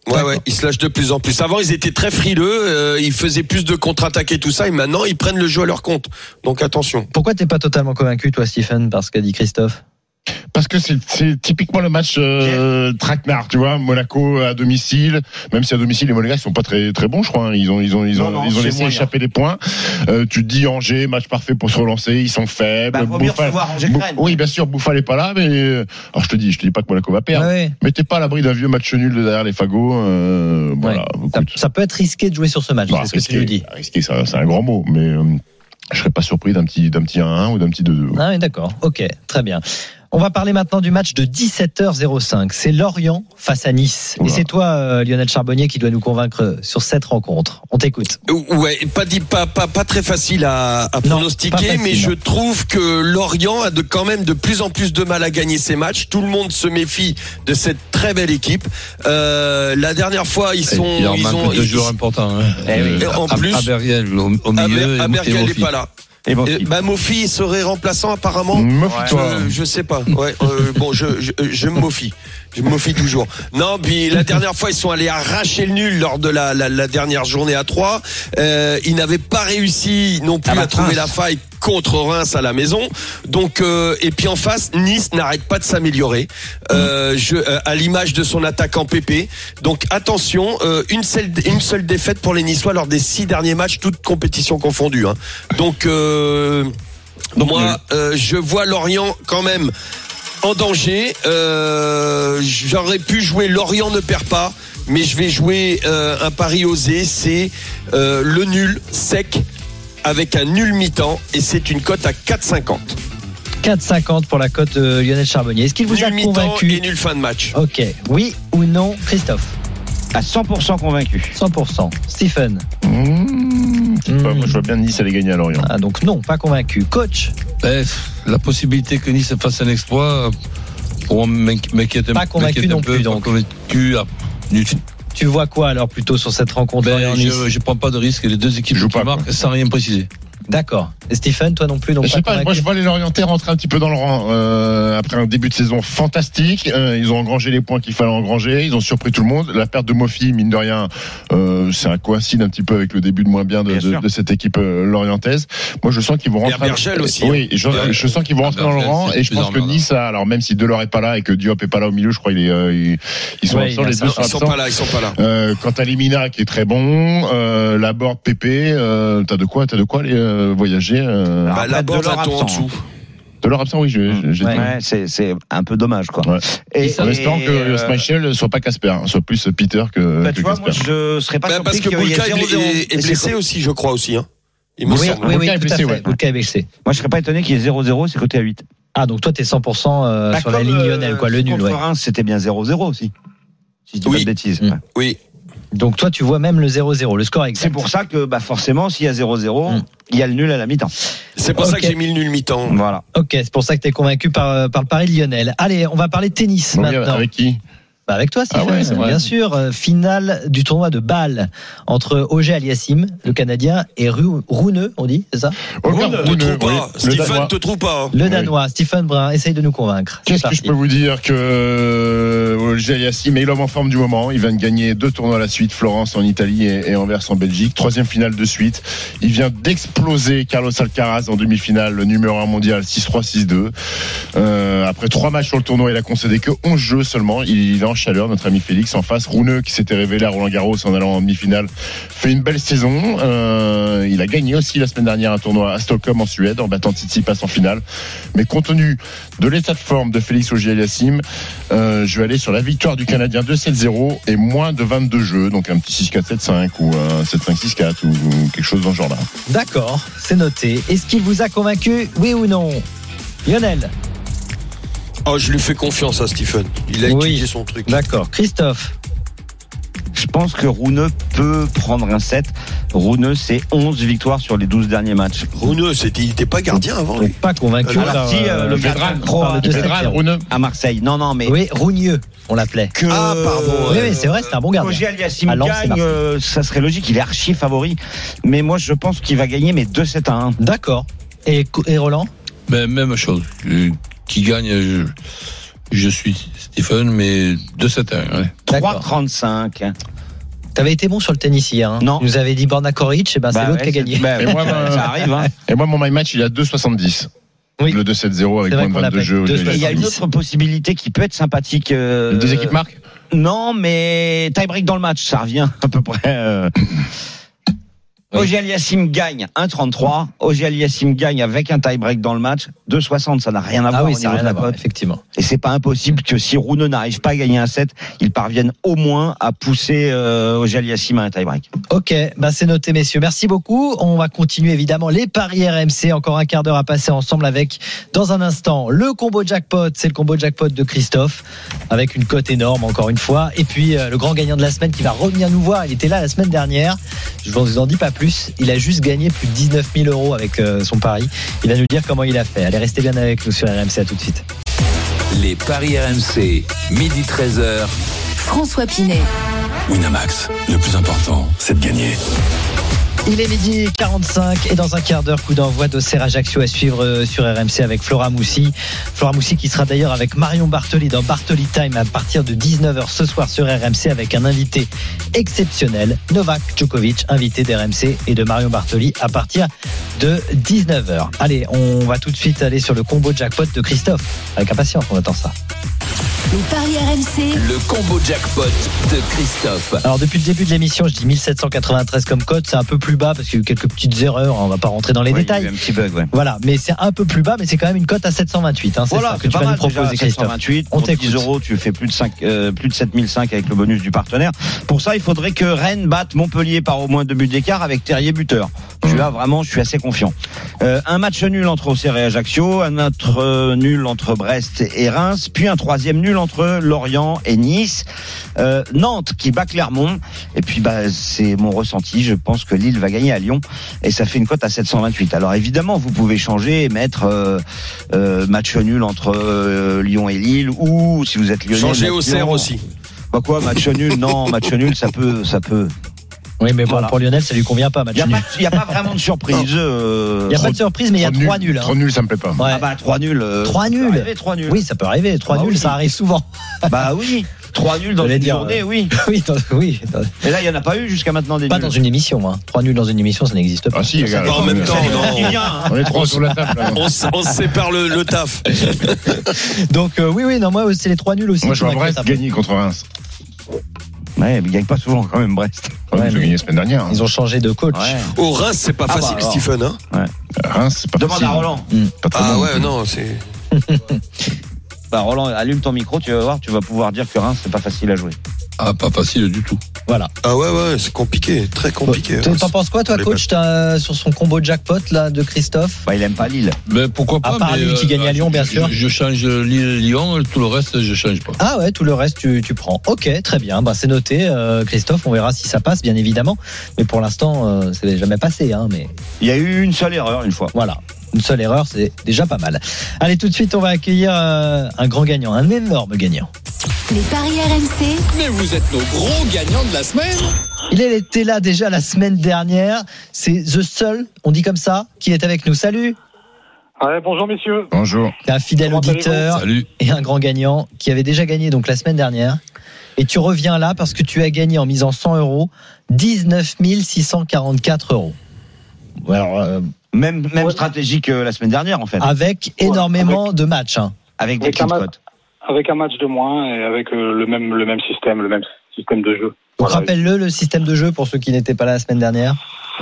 [SPEAKER 10] Ouais, ouais, ils se lâchent de plus en plus. Avant, ils étaient très frileux, euh, ils faisaient plus de contre-attaques et tout ça, et maintenant, ils prennent le jeu à leur compte. Donc attention.
[SPEAKER 5] Pourquoi t'es pas totalement convaincu, toi, Stephen, par ce qu'a dit Christophe?
[SPEAKER 6] Parce que c'est c'est typiquement le match euh, traquenard, tu vois, Monaco à domicile, même si à domicile les Monégasques sont pas très très bons, je crois. hein. Ils ont ils ont ils ont
[SPEAKER 7] Non, non,
[SPEAKER 6] ils ont laissé
[SPEAKER 7] moyen.
[SPEAKER 6] échapper des points. Euh, tu te dis Angers, match parfait pour se relancer, ils sont faibles.
[SPEAKER 7] Bah, vaut mieux
[SPEAKER 6] Bouffal-
[SPEAKER 7] recevoir Angers
[SPEAKER 6] Bou- oui, bien sûr, Bouffal est pas là, mais euh, alors je te dis, je te dis pas que Monaco va perdre.
[SPEAKER 5] Ouais,
[SPEAKER 6] Mais t'es pas à l'abri d'un vieux match nul de derrière les fagots. Euh, voilà.
[SPEAKER 5] ça, peut être risqué de jouer sur ce match,
[SPEAKER 6] Bah,
[SPEAKER 5] c'est ce que tu nous dis.
[SPEAKER 6] risqué, c'est c'est un grand mot, mais euh, je serais pas surpris d'un petit d'un petit 1-1 ou d'un petit 2-2.
[SPEAKER 5] Ah oui, d'accord. Ok, très bien. On va parler maintenant du match de 17h05. C'est Lorient face à Nice. Et c'est toi, euh, Lionel Charbonnier, qui doit nous convaincre sur cette rencontre. On t'écoute.
[SPEAKER 10] Ouais, pas dit pas pas pas très facile à, à
[SPEAKER 5] Non,
[SPEAKER 10] pronostiquer,
[SPEAKER 5] facile,
[SPEAKER 10] mais je trouve que Lorient a de quand même de plus en plus de mal à gagner ses matchs. Tout le monde se méfie de cette très belle équipe. Euh, la dernière fois, ils sont
[SPEAKER 8] Il
[SPEAKER 10] ils
[SPEAKER 8] manque
[SPEAKER 10] ont
[SPEAKER 8] deux
[SPEAKER 10] ils-
[SPEAKER 8] joueurs importants. Hein.
[SPEAKER 7] Eh oui.
[SPEAKER 10] En plus-
[SPEAKER 8] au, au milieu.
[SPEAKER 10] N'est pas là.
[SPEAKER 7] Et
[SPEAKER 10] Euh, bah Mofi serait remplaçant apparemment.
[SPEAKER 6] Méfie-toi.
[SPEAKER 10] Je, je sais pas. Ouais, euh, bon, je, je, je me méfie. Je me méfie toujours. Non, puis la dernière fois, ils sont allés arracher le nul lors de la, la, la dernière journée à 3. Euh, ils n'avaient pas réussi non plus
[SPEAKER 7] À
[SPEAKER 10] à,
[SPEAKER 7] battre
[SPEAKER 10] trouver la faille contre Reims à la maison. Donc, euh, et puis en face, Nice n'arrête pas de s'améliorer. Euh, je, euh, à l'image de son attaquant Pépé. Donc attention, euh, une seule une seule défaite pour les Niçois lors des six derniers matchs, toutes compétitions confondues. Hein. Donc euh, moi, euh, je vois Lorient quand même en danger. Euh, J'aurais pu jouer Lorient ne perd pas, mais je vais jouer euh, un pari osé. C'est euh, le nul sec avec un nul mi-temps et c'est une cote à 4,50.
[SPEAKER 5] 4,50 pour la cote de Lionel Charbonnier. Est-ce qu'il vous a
[SPEAKER 10] Nul mi-temps et
[SPEAKER 5] convaincu
[SPEAKER 10] nul fin de match.
[SPEAKER 5] Ok, oui ou non, Christophe?
[SPEAKER 7] À 100% convaincu.
[SPEAKER 5] 100%. Stephen?
[SPEAKER 6] Mmh,
[SPEAKER 5] Mmh.
[SPEAKER 6] moi, je vois bien Nice aller gagner à Lorient.
[SPEAKER 5] Ah, donc non, pas convaincu. Coach
[SPEAKER 8] Ben, la possibilité que Nice fasse un exploit, pour m'inquiète un
[SPEAKER 5] Pas convaincu non
[SPEAKER 8] peu,
[SPEAKER 5] plus,
[SPEAKER 8] pas
[SPEAKER 5] donc.
[SPEAKER 8] convaincu. Ah,
[SPEAKER 5] Tu vois quoi alors plutôt sur cette rencontre
[SPEAKER 8] Ben, je, je prends pas de risque. Les deux équipes
[SPEAKER 6] Je joue
[SPEAKER 8] qui
[SPEAKER 6] pas,
[SPEAKER 8] marquent sans rien préciser.
[SPEAKER 5] D'accord. Et Stephen, toi non plus, donc
[SPEAKER 6] Je
[SPEAKER 5] pas
[SPEAKER 6] sais pas, moi je vois les Lorientais rentrer un petit peu dans le rang euh, après un début de saison fantastique. Euh, ils ont engrangé les points qu'il fallait engranger, ils ont surpris tout le monde. La perte de Mofi, mine de rien, euh, c'est un coïncide un petit peu avec le début de moins bien de,
[SPEAKER 7] Bien
[SPEAKER 6] de, de cette équipe euh, lorientaise. Moi je sens qu'ils vont
[SPEAKER 10] Et
[SPEAKER 6] rentrer.
[SPEAKER 10] Abergel aussi,
[SPEAKER 6] Oui, je, je sens qu'ils vont rentrer dans le rang et je pense que
[SPEAKER 8] emmerdant.
[SPEAKER 6] Nice, a, alors même si Delors est pas là et que Diop est pas là au milieu, je crois qu'ils euh, ils, ils sont
[SPEAKER 5] Ouais,
[SPEAKER 6] absents,
[SPEAKER 5] il
[SPEAKER 6] les deux sont
[SPEAKER 10] Ils sont pas là, ils sont pas là.
[SPEAKER 6] Euh, quant à Limina qui est très bon, euh, Laborde, Pépé, euh, t'as de quoi, t'as de quoi euh, voyager. Euh,
[SPEAKER 10] Bah,
[SPEAKER 7] Après,
[SPEAKER 10] la ton en dessous.
[SPEAKER 6] de leur absent, oui, je, je- j'ai
[SPEAKER 5] Ouais.
[SPEAKER 6] dit.
[SPEAKER 7] Ouais, c'est c'est un peu dommage quoi.
[SPEAKER 6] Ouais.
[SPEAKER 7] Et,
[SPEAKER 6] En
[SPEAKER 7] et,
[SPEAKER 6] espérant que
[SPEAKER 7] euh,
[SPEAKER 6] Schmeichel soit pas Casper, hein, soit plus Peter que,
[SPEAKER 7] bah,
[SPEAKER 6] que
[SPEAKER 7] tu vois, moi
[SPEAKER 6] Casper.
[SPEAKER 7] je serais pas
[SPEAKER 10] Bah,
[SPEAKER 7] surpris
[SPEAKER 10] parce que
[SPEAKER 7] qu'il y ait
[SPEAKER 10] Boulka est,
[SPEAKER 7] 0-0.
[SPEAKER 10] est- blessé aussi, je crois aussi. Hein. Il
[SPEAKER 5] Oui, oui, oui,
[SPEAKER 6] est blessé, ouais.
[SPEAKER 5] Boulka est blessé.
[SPEAKER 7] Moi je serais pas étonné qu'il y ait 0-0, c'est côté à 8.
[SPEAKER 5] Ah, donc toi, t'es 100% euh,
[SPEAKER 7] Bah,
[SPEAKER 5] sur la ligne
[SPEAKER 7] euh,
[SPEAKER 5] Lionel, quoi, le nul,
[SPEAKER 7] contre
[SPEAKER 5] ouais.
[SPEAKER 7] Reims, c'était bien 0-0 aussi. Si je dis
[SPEAKER 10] Oui.
[SPEAKER 7] pas de bêtises.
[SPEAKER 5] Mm.
[SPEAKER 10] Oui.
[SPEAKER 5] Donc toi, tu vois même le 0-0, le score exact.
[SPEAKER 7] C'est pour ça que bah, forcément, s'il y a 0-0,
[SPEAKER 5] Mm.
[SPEAKER 7] il y a le nul à la mi-temps.
[SPEAKER 10] C'est pour ça que j'ai mis le nul mi-temps.
[SPEAKER 7] Voilà.
[SPEAKER 5] Ok, c'est pour ça que t'es convaincu par, euh, par le pari de Lionel. Allez, on va parler tennis
[SPEAKER 6] Donc,
[SPEAKER 5] maintenant.
[SPEAKER 6] avec qui?
[SPEAKER 5] Bah, avec toi, Stephen,
[SPEAKER 6] Ah ouais, vrai.
[SPEAKER 5] bien sûr. Euh, finale du tournoi de Bâle entre Auger Aliassim, le Canadien, et Ru- Rouneux, on dit, c'est ça
[SPEAKER 6] Aucun
[SPEAKER 10] Te
[SPEAKER 6] Rouneux,
[SPEAKER 10] trouve pas. Stephen, te trouve pas. hein.
[SPEAKER 5] Le
[SPEAKER 6] Oui.
[SPEAKER 5] Danois, Stephen Brun, essaye de nous convaincre.
[SPEAKER 6] Qu'est-ce que je peux vous dire que euh, Yassim est l'homme en forme du moment. Il vient de gagner deux tournois à la suite, Florence en Italie et, Anvers en Belgique. Troisième finale de suite. Il vient d'exploser Carlos Alcaraz en demi-finale, le numéro 1 mondial 6-3, 6-2. Euh, après trois matchs sur le tournoi, il a concédé que 11 jeux seulement. Il, il est chaleur, notre ami Félix. En face, Rouneux, qui s'était révélé à Roland Garros en allant en demi-finale, fait une belle saison. Euh, il a gagné aussi la semaine dernière un tournoi à Stockholm en Suède en battant Tsitsipas en finale. Mais compte tenu de l'état de forme de Félix Auger-Aliassime, euh, je vais aller sur la victoire du Canadien 2-7-0 et moins de 22 jeux, donc un petit 6-4-7-5 ou un 7-5-6-4 ou, ou quelque chose dans ce genre-là.
[SPEAKER 5] D'accord, c'est noté. Est-ce qu'il vous a convaincu, oui ou non? Lionel?
[SPEAKER 10] Oh, je lui fais confiance à Stephen. Il a
[SPEAKER 5] Oui.
[SPEAKER 10] étudié son truc.
[SPEAKER 5] D'accord. Christophe
[SPEAKER 7] Je pense que Rouneux peut prendre un set. Rouneux, c'est 11 victoires sur les 12 derniers matchs.
[SPEAKER 10] Rouneux, c'était, il était pas gardien avant. lui.
[SPEAKER 5] Pas convaincu.
[SPEAKER 10] Alors,
[SPEAKER 7] si,
[SPEAKER 5] euh,
[SPEAKER 7] euh, le
[SPEAKER 5] le 2-7-0.
[SPEAKER 6] Vedran, Rouneux
[SPEAKER 7] À Marseille. Non, non, mais.
[SPEAKER 5] Oui, Rougneux, on l'appelait.
[SPEAKER 7] Que
[SPEAKER 10] Ah, pardon,
[SPEAKER 5] Oui, oui, c'est vrai, c'est un bon gardien. C'est
[SPEAKER 7] gagne, euh, ça serait logique. Il est archi favori. Mais moi, je pense qu'il va gagner, mais 2-7 à 1.
[SPEAKER 5] D'accord. Et, et Roland?
[SPEAKER 8] Ben, même chose. Euh, Qui gagne, je, je suis Stephen, mais 2-7-1. Ouais.
[SPEAKER 5] D'accord.
[SPEAKER 7] 3,35.
[SPEAKER 5] T'avais été bon sur le tennis hier. Hein.
[SPEAKER 7] Non.
[SPEAKER 5] Tu nous avais dit Borna Koric, et ben c'est
[SPEAKER 7] Bah
[SPEAKER 5] l'autre
[SPEAKER 7] ouais,
[SPEAKER 5] qui a gagné.
[SPEAKER 7] c'est- bah
[SPEAKER 6] Et moi,
[SPEAKER 7] ça,
[SPEAKER 6] ma-
[SPEAKER 7] ça arrive. Hein.
[SPEAKER 6] Et moi, mon my match, il a 2,70.
[SPEAKER 5] Oui.
[SPEAKER 6] Le 2-7-0 avec
[SPEAKER 5] C'est
[SPEAKER 6] moins de
[SPEAKER 5] qu'on
[SPEAKER 6] 22
[SPEAKER 5] l'appelle
[SPEAKER 6] jeux. au
[SPEAKER 5] 2,70.
[SPEAKER 6] début.
[SPEAKER 7] Et il y a une autre possibilité qui peut être sympathique. euh,
[SPEAKER 6] Les deux équipes marquent?
[SPEAKER 7] Non, mais tie-break dans le match, ça revient à peu près. Euh...
[SPEAKER 8] Oui.
[SPEAKER 7] Ogier Aliassim gagne 1,33. Ogier Aliassim gagne avec un tie-break dans le match 2,60. Ça n'a rien à voir
[SPEAKER 5] Ah oui,
[SPEAKER 7] au
[SPEAKER 5] c'est
[SPEAKER 7] niveau
[SPEAKER 5] rien à voir, effectivement.
[SPEAKER 7] Et c'est pas impossible que si Roune n'arrive pas à gagner un set, il parvienne au moins à pousser euh, Ogier Aliassim à un tie-break.
[SPEAKER 5] Ok, bah c'est noté, messieurs. Merci beaucoup. On va continuer évidemment les paris RMC. Encore un quart d'heure à passer ensemble avec, dans un instant, le combo jackpot. C'est le combo jackpot de Christophe, avec une cote énorme, encore une fois. Et puis, euh, le grand gagnant de la semaine qui va revenir nous voir. Il était là la semaine dernière. Je vous en dis pas plus. Il a juste gagné plus de 19 000 euros avec euh, son pari. Il va nous dire comment il a fait. Allez, restez bien avec nous sur RMC. À tout de suite.
[SPEAKER 4] Les paris RMC, midi 13h.
[SPEAKER 3] François Pinet.
[SPEAKER 13] Winamax, le plus important, c'est de gagner.
[SPEAKER 5] Il est midi 45 et dans un quart d'heure, coup d'envoi d'Auxerre Ajaccio à suivre euh, sur RMC avec Flora Moussi. Flora Moussi qui sera d'ailleurs avec Marion Bartoli dans Bartoli Time à partir de 19h ce soir sur RMC avec un invité exceptionnel, Novak Djokovic, invité d'RMC et de Marion Bartoli à partir de 19h. Allez, on va tout de suite aller sur le combo jackpot de Christophe. Avec impatience, on attend ça.
[SPEAKER 3] Les paris RMC.
[SPEAKER 4] Le combo jackpot de Christophe.
[SPEAKER 5] Alors depuis le début de l'émission, je dis 1793 comme code, c'est un peu plus bas parce qu'il y a eu quelques petites erreurs, on va pas rentrer dans les
[SPEAKER 7] Ouais, il y a
[SPEAKER 5] détails.
[SPEAKER 7] eu un petit bug, ouais.
[SPEAKER 5] Voilà, mais c'est un peu plus bas, mais c'est quand même une cote à 728. Hein, c'est
[SPEAKER 7] Voilà,
[SPEAKER 5] ça que tu
[SPEAKER 7] pas
[SPEAKER 5] vas nous proposer,
[SPEAKER 7] déjà,
[SPEAKER 5] Christophe.
[SPEAKER 7] 728.
[SPEAKER 5] On
[SPEAKER 7] Pour 10
[SPEAKER 5] t'écoute.
[SPEAKER 7] euros, tu fais plus de 5, euh, plus de 7005 avec le bonus du partenaire. Pour ça, il faudrait que Rennes batte Montpellier par au moins deux buts d'écart avec Terrier buteur. Je suis là vraiment, je suis assez confiant. Euh, un match nul entre Auxerre et Ajaccio, un autre euh, nul entre Brest et Reims, puis un troisième nul entre Lorient et Nice. Euh, Nantes qui bat Clermont. Et puis bah c'est mon ressenti. Je pense que Lille va gagner à Lyon et ça fait une cote à 728. Alors évidemment, vous pouvez changer et mettre euh, euh, match nul entre euh, Lyon et Lille ou si vous êtes lyonnais.
[SPEAKER 10] Changer au cerf
[SPEAKER 7] Lyon.
[SPEAKER 10] aussi.
[SPEAKER 7] Bah quoi, match nul? Non, match nul, ça peut, ça peut.
[SPEAKER 5] Oui, mais bon,
[SPEAKER 7] Voilà.
[SPEAKER 5] pour Lionel, ça lui convient pas, match
[SPEAKER 7] Il n'y a,
[SPEAKER 5] nul.
[SPEAKER 7] pas- y a pas vraiment de surprise. euh,
[SPEAKER 5] Il n'y a pas de surprise, mais il y a trois
[SPEAKER 6] nul,
[SPEAKER 5] nuls. hein.
[SPEAKER 6] Trop nul, ça me plaît pas.
[SPEAKER 5] Ouais.
[SPEAKER 7] Ah bah 3 nuls.
[SPEAKER 5] Trois nuls.
[SPEAKER 7] arriver, Trois nuls.
[SPEAKER 5] Oui, ça peut arriver. Trois
[SPEAKER 7] Ah
[SPEAKER 5] nuls,
[SPEAKER 7] oui.
[SPEAKER 5] ça arrive souvent.
[SPEAKER 7] Bah oui. 3 nuls dans une
[SPEAKER 5] dire,
[SPEAKER 7] journée,
[SPEAKER 5] euh,
[SPEAKER 7] oui.
[SPEAKER 5] oui, dans, oui. dans-
[SPEAKER 7] Et là, il n'y en a pas eu jusqu'à maintenant des
[SPEAKER 5] pas
[SPEAKER 7] nuls.
[SPEAKER 5] dans une émission. Hein. Trois nuls dans une émission, ça n'existe pas.
[SPEAKER 6] Ah si.
[SPEAKER 10] En même temps, non.
[SPEAKER 7] rien, hein.
[SPEAKER 6] On est trois sur la table. là.
[SPEAKER 10] On, on se sépare le, le taf.
[SPEAKER 5] Donc euh, oui, oui, non, moi c'est les trois nuls aussi.
[SPEAKER 6] Moi, je vois Brest gagner contre Reims.
[SPEAKER 7] Ouais, mais ils gagnent pas souvent quand même, Brest.
[SPEAKER 6] Ouais, ils ont gagné la semaine dernière. hein.
[SPEAKER 5] Ils ont changé de coach.
[SPEAKER 7] Ouais.
[SPEAKER 10] Au Reims, c'est pas
[SPEAKER 7] Ah bah,
[SPEAKER 10] facile,
[SPEAKER 7] alors.
[SPEAKER 10] Stephen. Hein
[SPEAKER 6] Reims, c'est pas
[SPEAKER 7] Demande
[SPEAKER 6] facile.
[SPEAKER 7] à Roland.
[SPEAKER 6] Pas très
[SPEAKER 10] ah
[SPEAKER 6] bon.
[SPEAKER 10] ouais, non, c'est.
[SPEAKER 7] Bah, Roland, allume ton micro, tu vas voir, tu vas pouvoir dire que Reims, c'est pas facile à jouer.
[SPEAKER 8] Ah, pas facile du tout.
[SPEAKER 5] Voilà.
[SPEAKER 10] Ah ouais, ouais, c'est compliqué, très compliqué.
[SPEAKER 5] T'en- penses quoi, toi, coach, sur son combo jackpot là de Christophe?
[SPEAKER 7] Bah, il aime pas Lille.
[SPEAKER 8] Mais pourquoi pas
[SPEAKER 5] À part
[SPEAKER 8] mais,
[SPEAKER 5] lui qui
[SPEAKER 8] euh,
[SPEAKER 5] gagne à Lyon, bien
[SPEAKER 8] je-
[SPEAKER 5] sûr.
[SPEAKER 8] Je, je change Lille-Lyon, tout le reste, je change pas.
[SPEAKER 5] Ah ouais, tout le reste tu, tu prends. Ok, très bien. Bah, c'est noté, euh, Christophe. On verra si ça passe, bien évidemment. Mais pour l'instant, euh, c'est jamais passé. Hein, mais
[SPEAKER 7] Il y a eu une seule erreur une fois.
[SPEAKER 5] voilà, une seule erreur, c'est déjà pas mal. Allez, tout de suite, on va accueillir euh, un grand gagnant, un énorme gagnant.
[SPEAKER 3] Les paris RMC.
[SPEAKER 13] Mais vous êtes nos gros gagnants de la semaine.
[SPEAKER 5] Il était là déjà la semaine dernière. C'est The seul, on dit comme ça, qui est avec nous? Salut.
[SPEAKER 12] Ouais, bonjour messieurs.
[SPEAKER 6] Bonjour.
[SPEAKER 5] Un fidèle
[SPEAKER 12] Comment
[SPEAKER 5] auditeur
[SPEAKER 8] Salut.
[SPEAKER 5] et un grand gagnant qui avait déjà gagné donc la semaine dernière. Et tu reviens là parce que tu as gagné en misant 100 euros 19 644 euros. Alors, euh,
[SPEAKER 7] Même, même
[SPEAKER 12] Ouais.
[SPEAKER 7] stratégie que la semaine dernière, en fait.
[SPEAKER 5] avec énormément de matchs. hein.
[SPEAKER 7] Avec des
[SPEAKER 12] Avec un. Avec un match de moins et avec euh, le même le même système, le même système de jeu.
[SPEAKER 5] Donc
[SPEAKER 12] Voilà.
[SPEAKER 5] rappelle-le le système de jeu pour ceux qui n'étaient pas là la semaine dernière.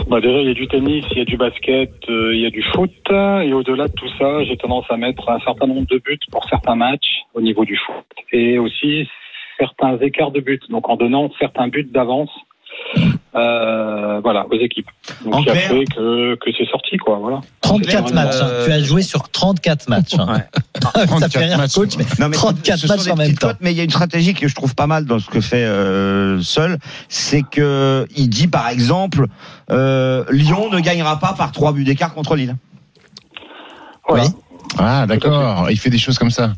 [SPEAKER 12] Bah déjà, il y a du tennis, il y a du basket, euh, il y a du foot. Et au-delà de tout ça, j'ai tendance à mettre un certain nombre de buts pour certains matchs au niveau du foot. Et aussi certains écarts de buts. Donc en donnant certains buts d'avance euh, voilà, aux équipes. Donc
[SPEAKER 7] En
[SPEAKER 12] qui a
[SPEAKER 7] clair-
[SPEAKER 12] fait que, que c'est sorti, quoi. Voilà.
[SPEAKER 5] 34
[SPEAKER 12] C'est
[SPEAKER 5] matchs. hein.
[SPEAKER 7] euh,
[SPEAKER 5] Tu as joué sur 34 matchs. hein.
[SPEAKER 7] Ouais.
[SPEAKER 5] ça
[SPEAKER 6] 34
[SPEAKER 5] fait rire,
[SPEAKER 6] matchs,
[SPEAKER 5] coach, mais
[SPEAKER 7] Non, mais
[SPEAKER 5] 34
[SPEAKER 7] ce sont
[SPEAKER 5] matchs en même temps.
[SPEAKER 7] mais il y a une stratégie que je trouve pas mal dans ce que fait euh, Seul, c'est que il dit par exemple euh, Lyon ne gagnera pas par trois buts d'écart contre Lille.
[SPEAKER 12] Voilà.
[SPEAKER 5] Oui.
[SPEAKER 6] Ah, d'accord. Il fait des choses comme ça.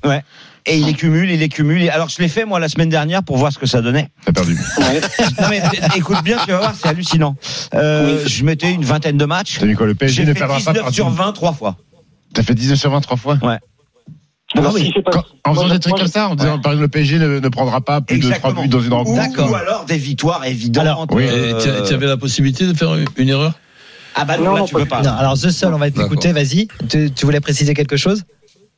[SPEAKER 7] Et il les cumule, il les cumule. Et Alors je l'ai fait moi la semaine dernière pour voir ce que ça donnait.
[SPEAKER 6] T'as perdu.
[SPEAKER 12] Ouais.
[SPEAKER 7] Non mais écoute bien, tu vas voir, c'est hallucinant. Euh, Je mettais une vingtaine de matchs.
[SPEAKER 6] T'as vu quoi Le PSG ne
[SPEAKER 7] fait
[SPEAKER 6] perdra pas
[SPEAKER 7] 19
[SPEAKER 6] par
[SPEAKER 7] sur 20 trois fois.
[SPEAKER 6] T'as fait 19 sur 20 trois fois Alors,
[SPEAKER 12] si c'est pas-
[SPEAKER 6] quand- en faisant des trucs comme ça, en disant par exemple le PSG ne, ne prendra pas plus de 3 buts dans une
[SPEAKER 7] Ou,
[SPEAKER 6] rencontre.
[SPEAKER 7] ou alors des victoires évidentes.
[SPEAKER 6] oui.
[SPEAKER 8] Et tu
[SPEAKER 7] euh,
[SPEAKER 8] tu avais la possibilité de faire une- une erreur?
[SPEAKER 7] Ah bah non,
[SPEAKER 12] Non,
[SPEAKER 7] là tu peux
[SPEAKER 12] pas
[SPEAKER 7] pas.
[SPEAKER 5] Non, alors The Seul, on va t'écouter, vas-y. Tu, tu voulais préciser quelque chose?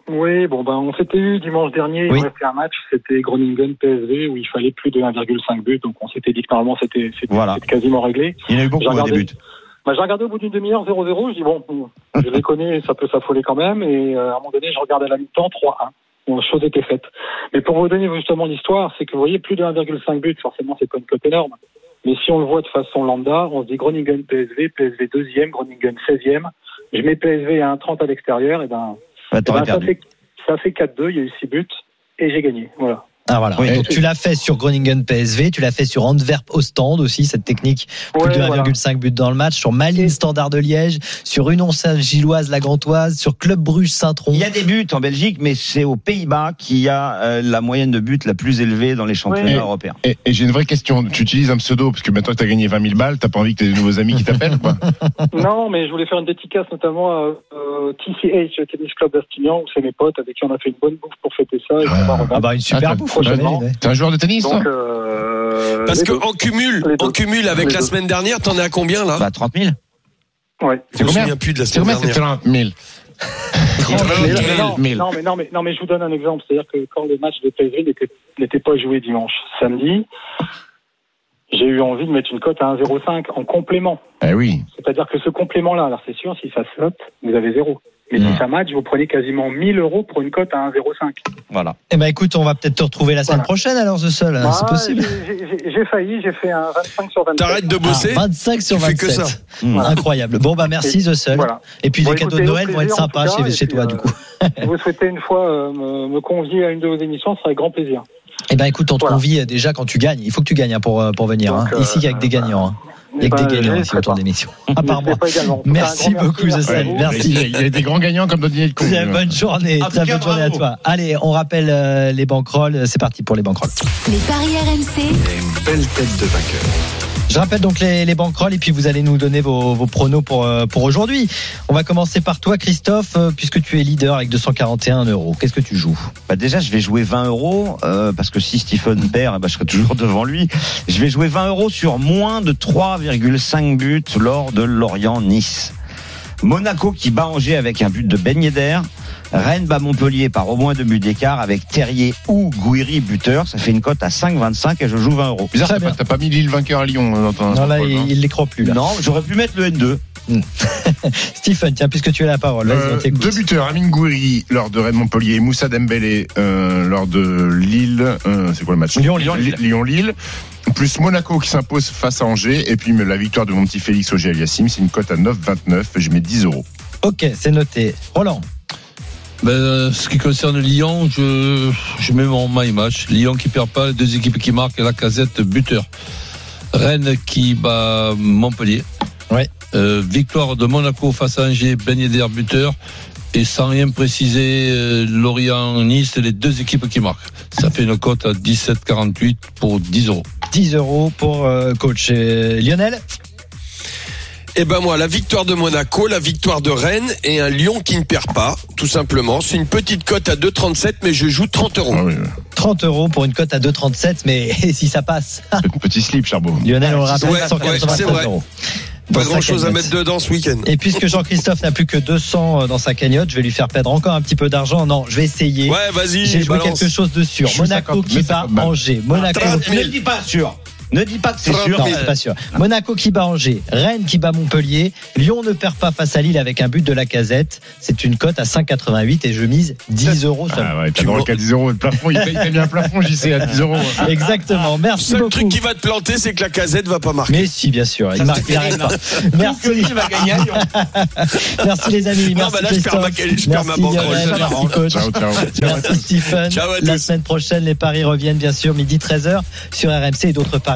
[SPEAKER 12] Oui, bon ben on s'était eu dimanche dernier,
[SPEAKER 5] Oui.
[SPEAKER 12] il restait un match, c'était Groningen PSV où il fallait plus de 1,5 but, donc on s'était dit que normalement c'était c'était
[SPEAKER 7] Voilà.
[SPEAKER 12] quasiment réglé.
[SPEAKER 7] Il y en a eu beaucoup
[SPEAKER 12] J'ai
[SPEAKER 7] à des
[SPEAKER 12] regardé-
[SPEAKER 7] buts.
[SPEAKER 12] Bah, j'ai regardé au bout d'une demi-heure 0-0, je dis bon, je les connais, ça peut s'affoler quand même, et euh, à un moment donné je regarde à la mi-temps 3-1. Bon, chose était faite. Mais pour vous donner justement l'histoire, c'est que vous voyez plus de 1,5 but, forcément c'est pas une cote énorme. Mais si on le voit de façon lambda, on se dit Groningen PSV, PSV deuxième, Groningen 16e. Je mets PSV à 1,30 à l'extérieur, et ben
[SPEAKER 7] Bah,
[SPEAKER 12] eh ben, ça, fait, fait 4-2, il y a eu 6 buts et j'ai gagné. Voilà.
[SPEAKER 5] Ah voilà.
[SPEAKER 7] Oui.
[SPEAKER 5] Donc tu l'as fait sur Groningen PSV, tu l'as fait sur Antwerp Ostende aussi cette technique plus
[SPEAKER 12] Ouais,
[SPEAKER 5] de
[SPEAKER 12] voilà.
[SPEAKER 5] 1,5 but dans le match sur Malines Standard de Liège, sur Union Saint-Gilloise La Gantoise, sur Club Bruges Saint-Tron.
[SPEAKER 7] Il y a des buts en Belgique, mais c'est aux Pays-Bas qu'il y a euh, la moyenne de buts la plus élevée dans les championnats
[SPEAKER 6] Ouais.
[SPEAKER 7] européens.
[SPEAKER 6] Et, et j'ai une vraie question. Tu utilises un pseudo parce que maintenant que tu as gagné 20 000 balles, t'as pas envie que tu aies de nouveaux amis qui t'appellent pas
[SPEAKER 12] non, mais je voulais faire une dédicace notamment à euh, TCH, le Tennis Club d'Astignan, où c'est mes potes avec qui on a fait une bonne bouffe pour fêter ça. Et on va
[SPEAKER 5] Ah
[SPEAKER 12] remettre.
[SPEAKER 5] bah une super
[SPEAKER 6] Ah,
[SPEAKER 5] bouffe
[SPEAKER 6] T'es un joueur de tennis
[SPEAKER 12] Donc, euh,
[SPEAKER 10] Parce
[SPEAKER 12] les
[SPEAKER 10] que
[SPEAKER 12] deux.
[SPEAKER 10] en cumul,
[SPEAKER 12] Les deux.
[SPEAKER 10] en cumul avec la semaine dernière, t'en es à combien là?
[SPEAKER 7] Bah 30 000.
[SPEAKER 12] Ouais.
[SPEAKER 10] Je me
[SPEAKER 6] combien
[SPEAKER 10] souviens plus de la
[SPEAKER 6] C'est
[SPEAKER 10] semaine
[SPEAKER 6] combien c'est
[SPEAKER 10] dernière.
[SPEAKER 6] 30 000
[SPEAKER 12] Mais,
[SPEAKER 10] Trente
[SPEAKER 12] mais non,
[SPEAKER 6] mille.
[SPEAKER 12] non, mais non, mais non, mais je vous donne un exemple. C'est-à-dire que quand le match de n'était n'était pas joué dimanche, samedi, j'ai eu envie de mettre une cote à 1,05 en complément.
[SPEAKER 6] Eh oui.
[SPEAKER 12] C'est-à-dire que ce complément-là, alors c'est sûr, si ça saute, vous avez zéro. Mais si ça match, vous prenez quasiment 1000 euros pour une cote à 1,05.
[SPEAKER 7] Voilà.
[SPEAKER 5] Eh ben écoute, on va peut-être te retrouver la semaine
[SPEAKER 12] Voilà.
[SPEAKER 5] prochaine alors The Seul, hein, c'est
[SPEAKER 12] Ah,
[SPEAKER 5] possible.
[SPEAKER 12] j'ai- failli, j'ai fait un 25 sur 27.
[SPEAKER 10] T'arrêtes de
[SPEAKER 5] Ah,
[SPEAKER 10] bosser
[SPEAKER 5] 25 sur
[SPEAKER 10] Tu fais que
[SPEAKER 5] 27.
[SPEAKER 10] ça.
[SPEAKER 7] Mmh.
[SPEAKER 5] Incroyable. Bon bah merci The Seul.
[SPEAKER 12] Voilà.
[SPEAKER 5] Et puis
[SPEAKER 12] Bon,
[SPEAKER 5] les cadeaux de Noël vont être sympas
[SPEAKER 12] cas,
[SPEAKER 5] chez, chez
[SPEAKER 12] puis,
[SPEAKER 5] toi
[SPEAKER 12] euh,
[SPEAKER 5] du coup.
[SPEAKER 12] Si vous souhaitez une fois euh, me, me convier à une de vos émissions, ce sera avec grand plaisir.
[SPEAKER 5] Eh ben écoute, on te
[SPEAKER 12] Voilà.
[SPEAKER 5] convie déjà quand tu gagnes. Il faut que tu gagnes hein, pour, euh, pour venir.
[SPEAKER 12] Donc,
[SPEAKER 5] hein.
[SPEAKER 12] euh,
[SPEAKER 5] Ici, il y a que des gagnants. hein. Il y a que
[SPEAKER 12] ben,
[SPEAKER 5] des gagnants ici autour l'émission. À part moi. Merci beaucoup,
[SPEAKER 12] vous.
[SPEAKER 5] Merci.
[SPEAKER 6] Il y, a, il y a des grands gagnants comme dans Dîner de con.
[SPEAKER 5] Très bonne journée. Très bonne journée à toi. Allez, on rappelle euh, les banquerolles. C'est parti pour les banquerolles.
[SPEAKER 3] Les paris RMC.
[SPEAKER 13] Une belle tête de vainqueur.
[SPEAKER 5] Je rappelle donc les, les banquerolles et puis vous allez nous donner vos, vos pronos pour, euh, pour aujourd'hui. On va commencer par toi, Christophe, euh, puisque tu es leader avec 241 euros. Qu'est-ce que tu joues?
[SPEAKER 7] Bah déjà, je vais jouer 20 euros euh, parce que si Stephen perd, ben, je serai toujours devant lui. Je vais jouer 20 euros sur moins de 3,5 buts lors de Lorient-Nice. Monaco qui bat Angers avec un but de Ben Yedder. Rennes bat Montpellier par au moins deux buts d'écart avec Terrier ou Gouiri buteur. Ça fait une cote à 5,25 et je joue 20 euros.
[SPEAKER 6] Bizarre, t'as pas,
[SPEAKER 5] bien.
[SPEAKER 6] t'as pas mis Lille vainqueur à Lyon euh, dans ton
[SPEAKER 5] Non, là, il, il les croit plus. Là.
[SPEAKER 7] Non, j'aurais pu mettre le N2.
[SPEAKER 5] Stephen, tiens, puisque tu as la parole,
[SPEAKER 6] Euh, deux buteurs, Amine Gouiri lors de Rennes Montpellier et Moussa Dembélé euh, lors de Lille. euh, c'est quoi le match
[SPEAKER 5] Lyon-Lille.
[SPEAKER 6] Lyon-Lille. Plus Monaco qui s'impose face à Angers. Et puis la victoire de mon petit Félix Auger Aliassime, c'est une cote à 9,29. Je mets 10 euros.
[SPEAKER 5] Ok, c'est noté. Roland,
[SPEAKER 8] Ben, euh, ce qui concerne Lyon, je, je mets mon my match. Lyon qui perd pas, les deux équipes qui marquent la casette buteur. Rennes qui bat Montpellier.
[SPEAKER 5] Ouais.
[SPEAKER 8] Euh, victoire de Monaco face à Angers, Ben Yedder buteur. Et sans rien préciser, euh, Lorient-Nice, les deux équipes qui marquent. Ça fait une cote à 17,48 pour 10 euros.
[SPEAKER 5] 10 euros pour euh, coach Lionel?
[SPEAKER 10] Eh ben moi, la victoire de Monaco, la victoire de Rennes et un Lyon qui ne perd pas, tout simplement. C'est une petite cote à 2,37, mais je joue 30 euros.
[SPEAKER 6] Ah oui, ouais.
[SPEAKER 5] 30 euros pour une cote à 2,37, mais si ça passe,
[SPEAKER 6] Petit slip, Charbot.
[SPEAKER 5] Lionel, on le rappelle,
[SPEAKER 10] Ouais, ouais,
[SPEAKER 5] 193
[SPEAKER 10] c'est vrai.
[SPEAKER 5] euros.
[SPEAKER 10] Pas grand chose à mettre dedans ce week-end.
[SPEAKER 5] Et puisque Jean-Christophe n'a plus que 200 dans sa cagnotte, je vais lui faire perdre encore un petit peu d'argent. Non, je vais essayer.
[SPEAKER 10] Ouais, vas-y,
[SPEAKER 5] J'ai joué
[SPEAKER 10] balance.
[SPEAKER 5] quelque chose de sûr.
[SPEAKER 6] Je
[SPEAKER 5] Monaco
[SPEAKER 6] 50,
[SPEAKER 5] qui
[SPEAKER 6] mais
[SPEAKER 5] bat
[SPEAKER 6] 50 balles.
[SPEAKER 5] Angers. Monaco.
[SPEAKER 10] 30
[SPEAKER 7] Ne
[SPEAKER 10] 000.
[SPEAKER 7] dis pas sûr. Ne dis pas que c'est
[SPEAKER 10] 30
[SPEAKER 7] sûr.
[SPEAKER 5] Non,
[SPEAKER 10] 000.
[SPEAKER 5] c'est pas sûr. Monaco qui bat Angers, Rennes qui bat Montpellier, Lyon ne perd pas face à Lille avec un but de la casette. C'est une cote à 5,88 et je mise 10 euros seulement.
[SPEAKER 6] Ah ouais, t'as droit qu'à 10 euros. Le plafond, il t'a mis un plafond, j'y sais, à 10 euros.
[SPEAKER 5] Exactement.
[SPEAKER 10] Le
[SPEAKER 5] Merci
[SPEAKER 10] seul
[SPEAKER 5] beaucoup.
[SPEAKER 10] truc qui va te planter, c'est que la casette va pas marquer.
[SPEAKER 5] Mais si, bien sûr. Il marque, il pas. Merci.
[SPEAKER 7] Il va gagner à Lyon.
[SPEAKER 5] Merci les amis.
[SPEAKER 10] Non,
[SPEAKER 5] Merci
[SPEAKER 10] bah là, je perds ma-
[SPEAKER 5] Christophe.
[SPEAKER 10] je perds ma
[SPEAKER 5] Merci coach.
[SPEAKER 6] Ciao, ciao.
[SPEAKER 5] Merci Stephen.
[SPEAKER 10] Ciao à
[SPEAKER 5] La semaine prochaine, les paris reviennent bien sûr midi 13h sur RMC et d'autres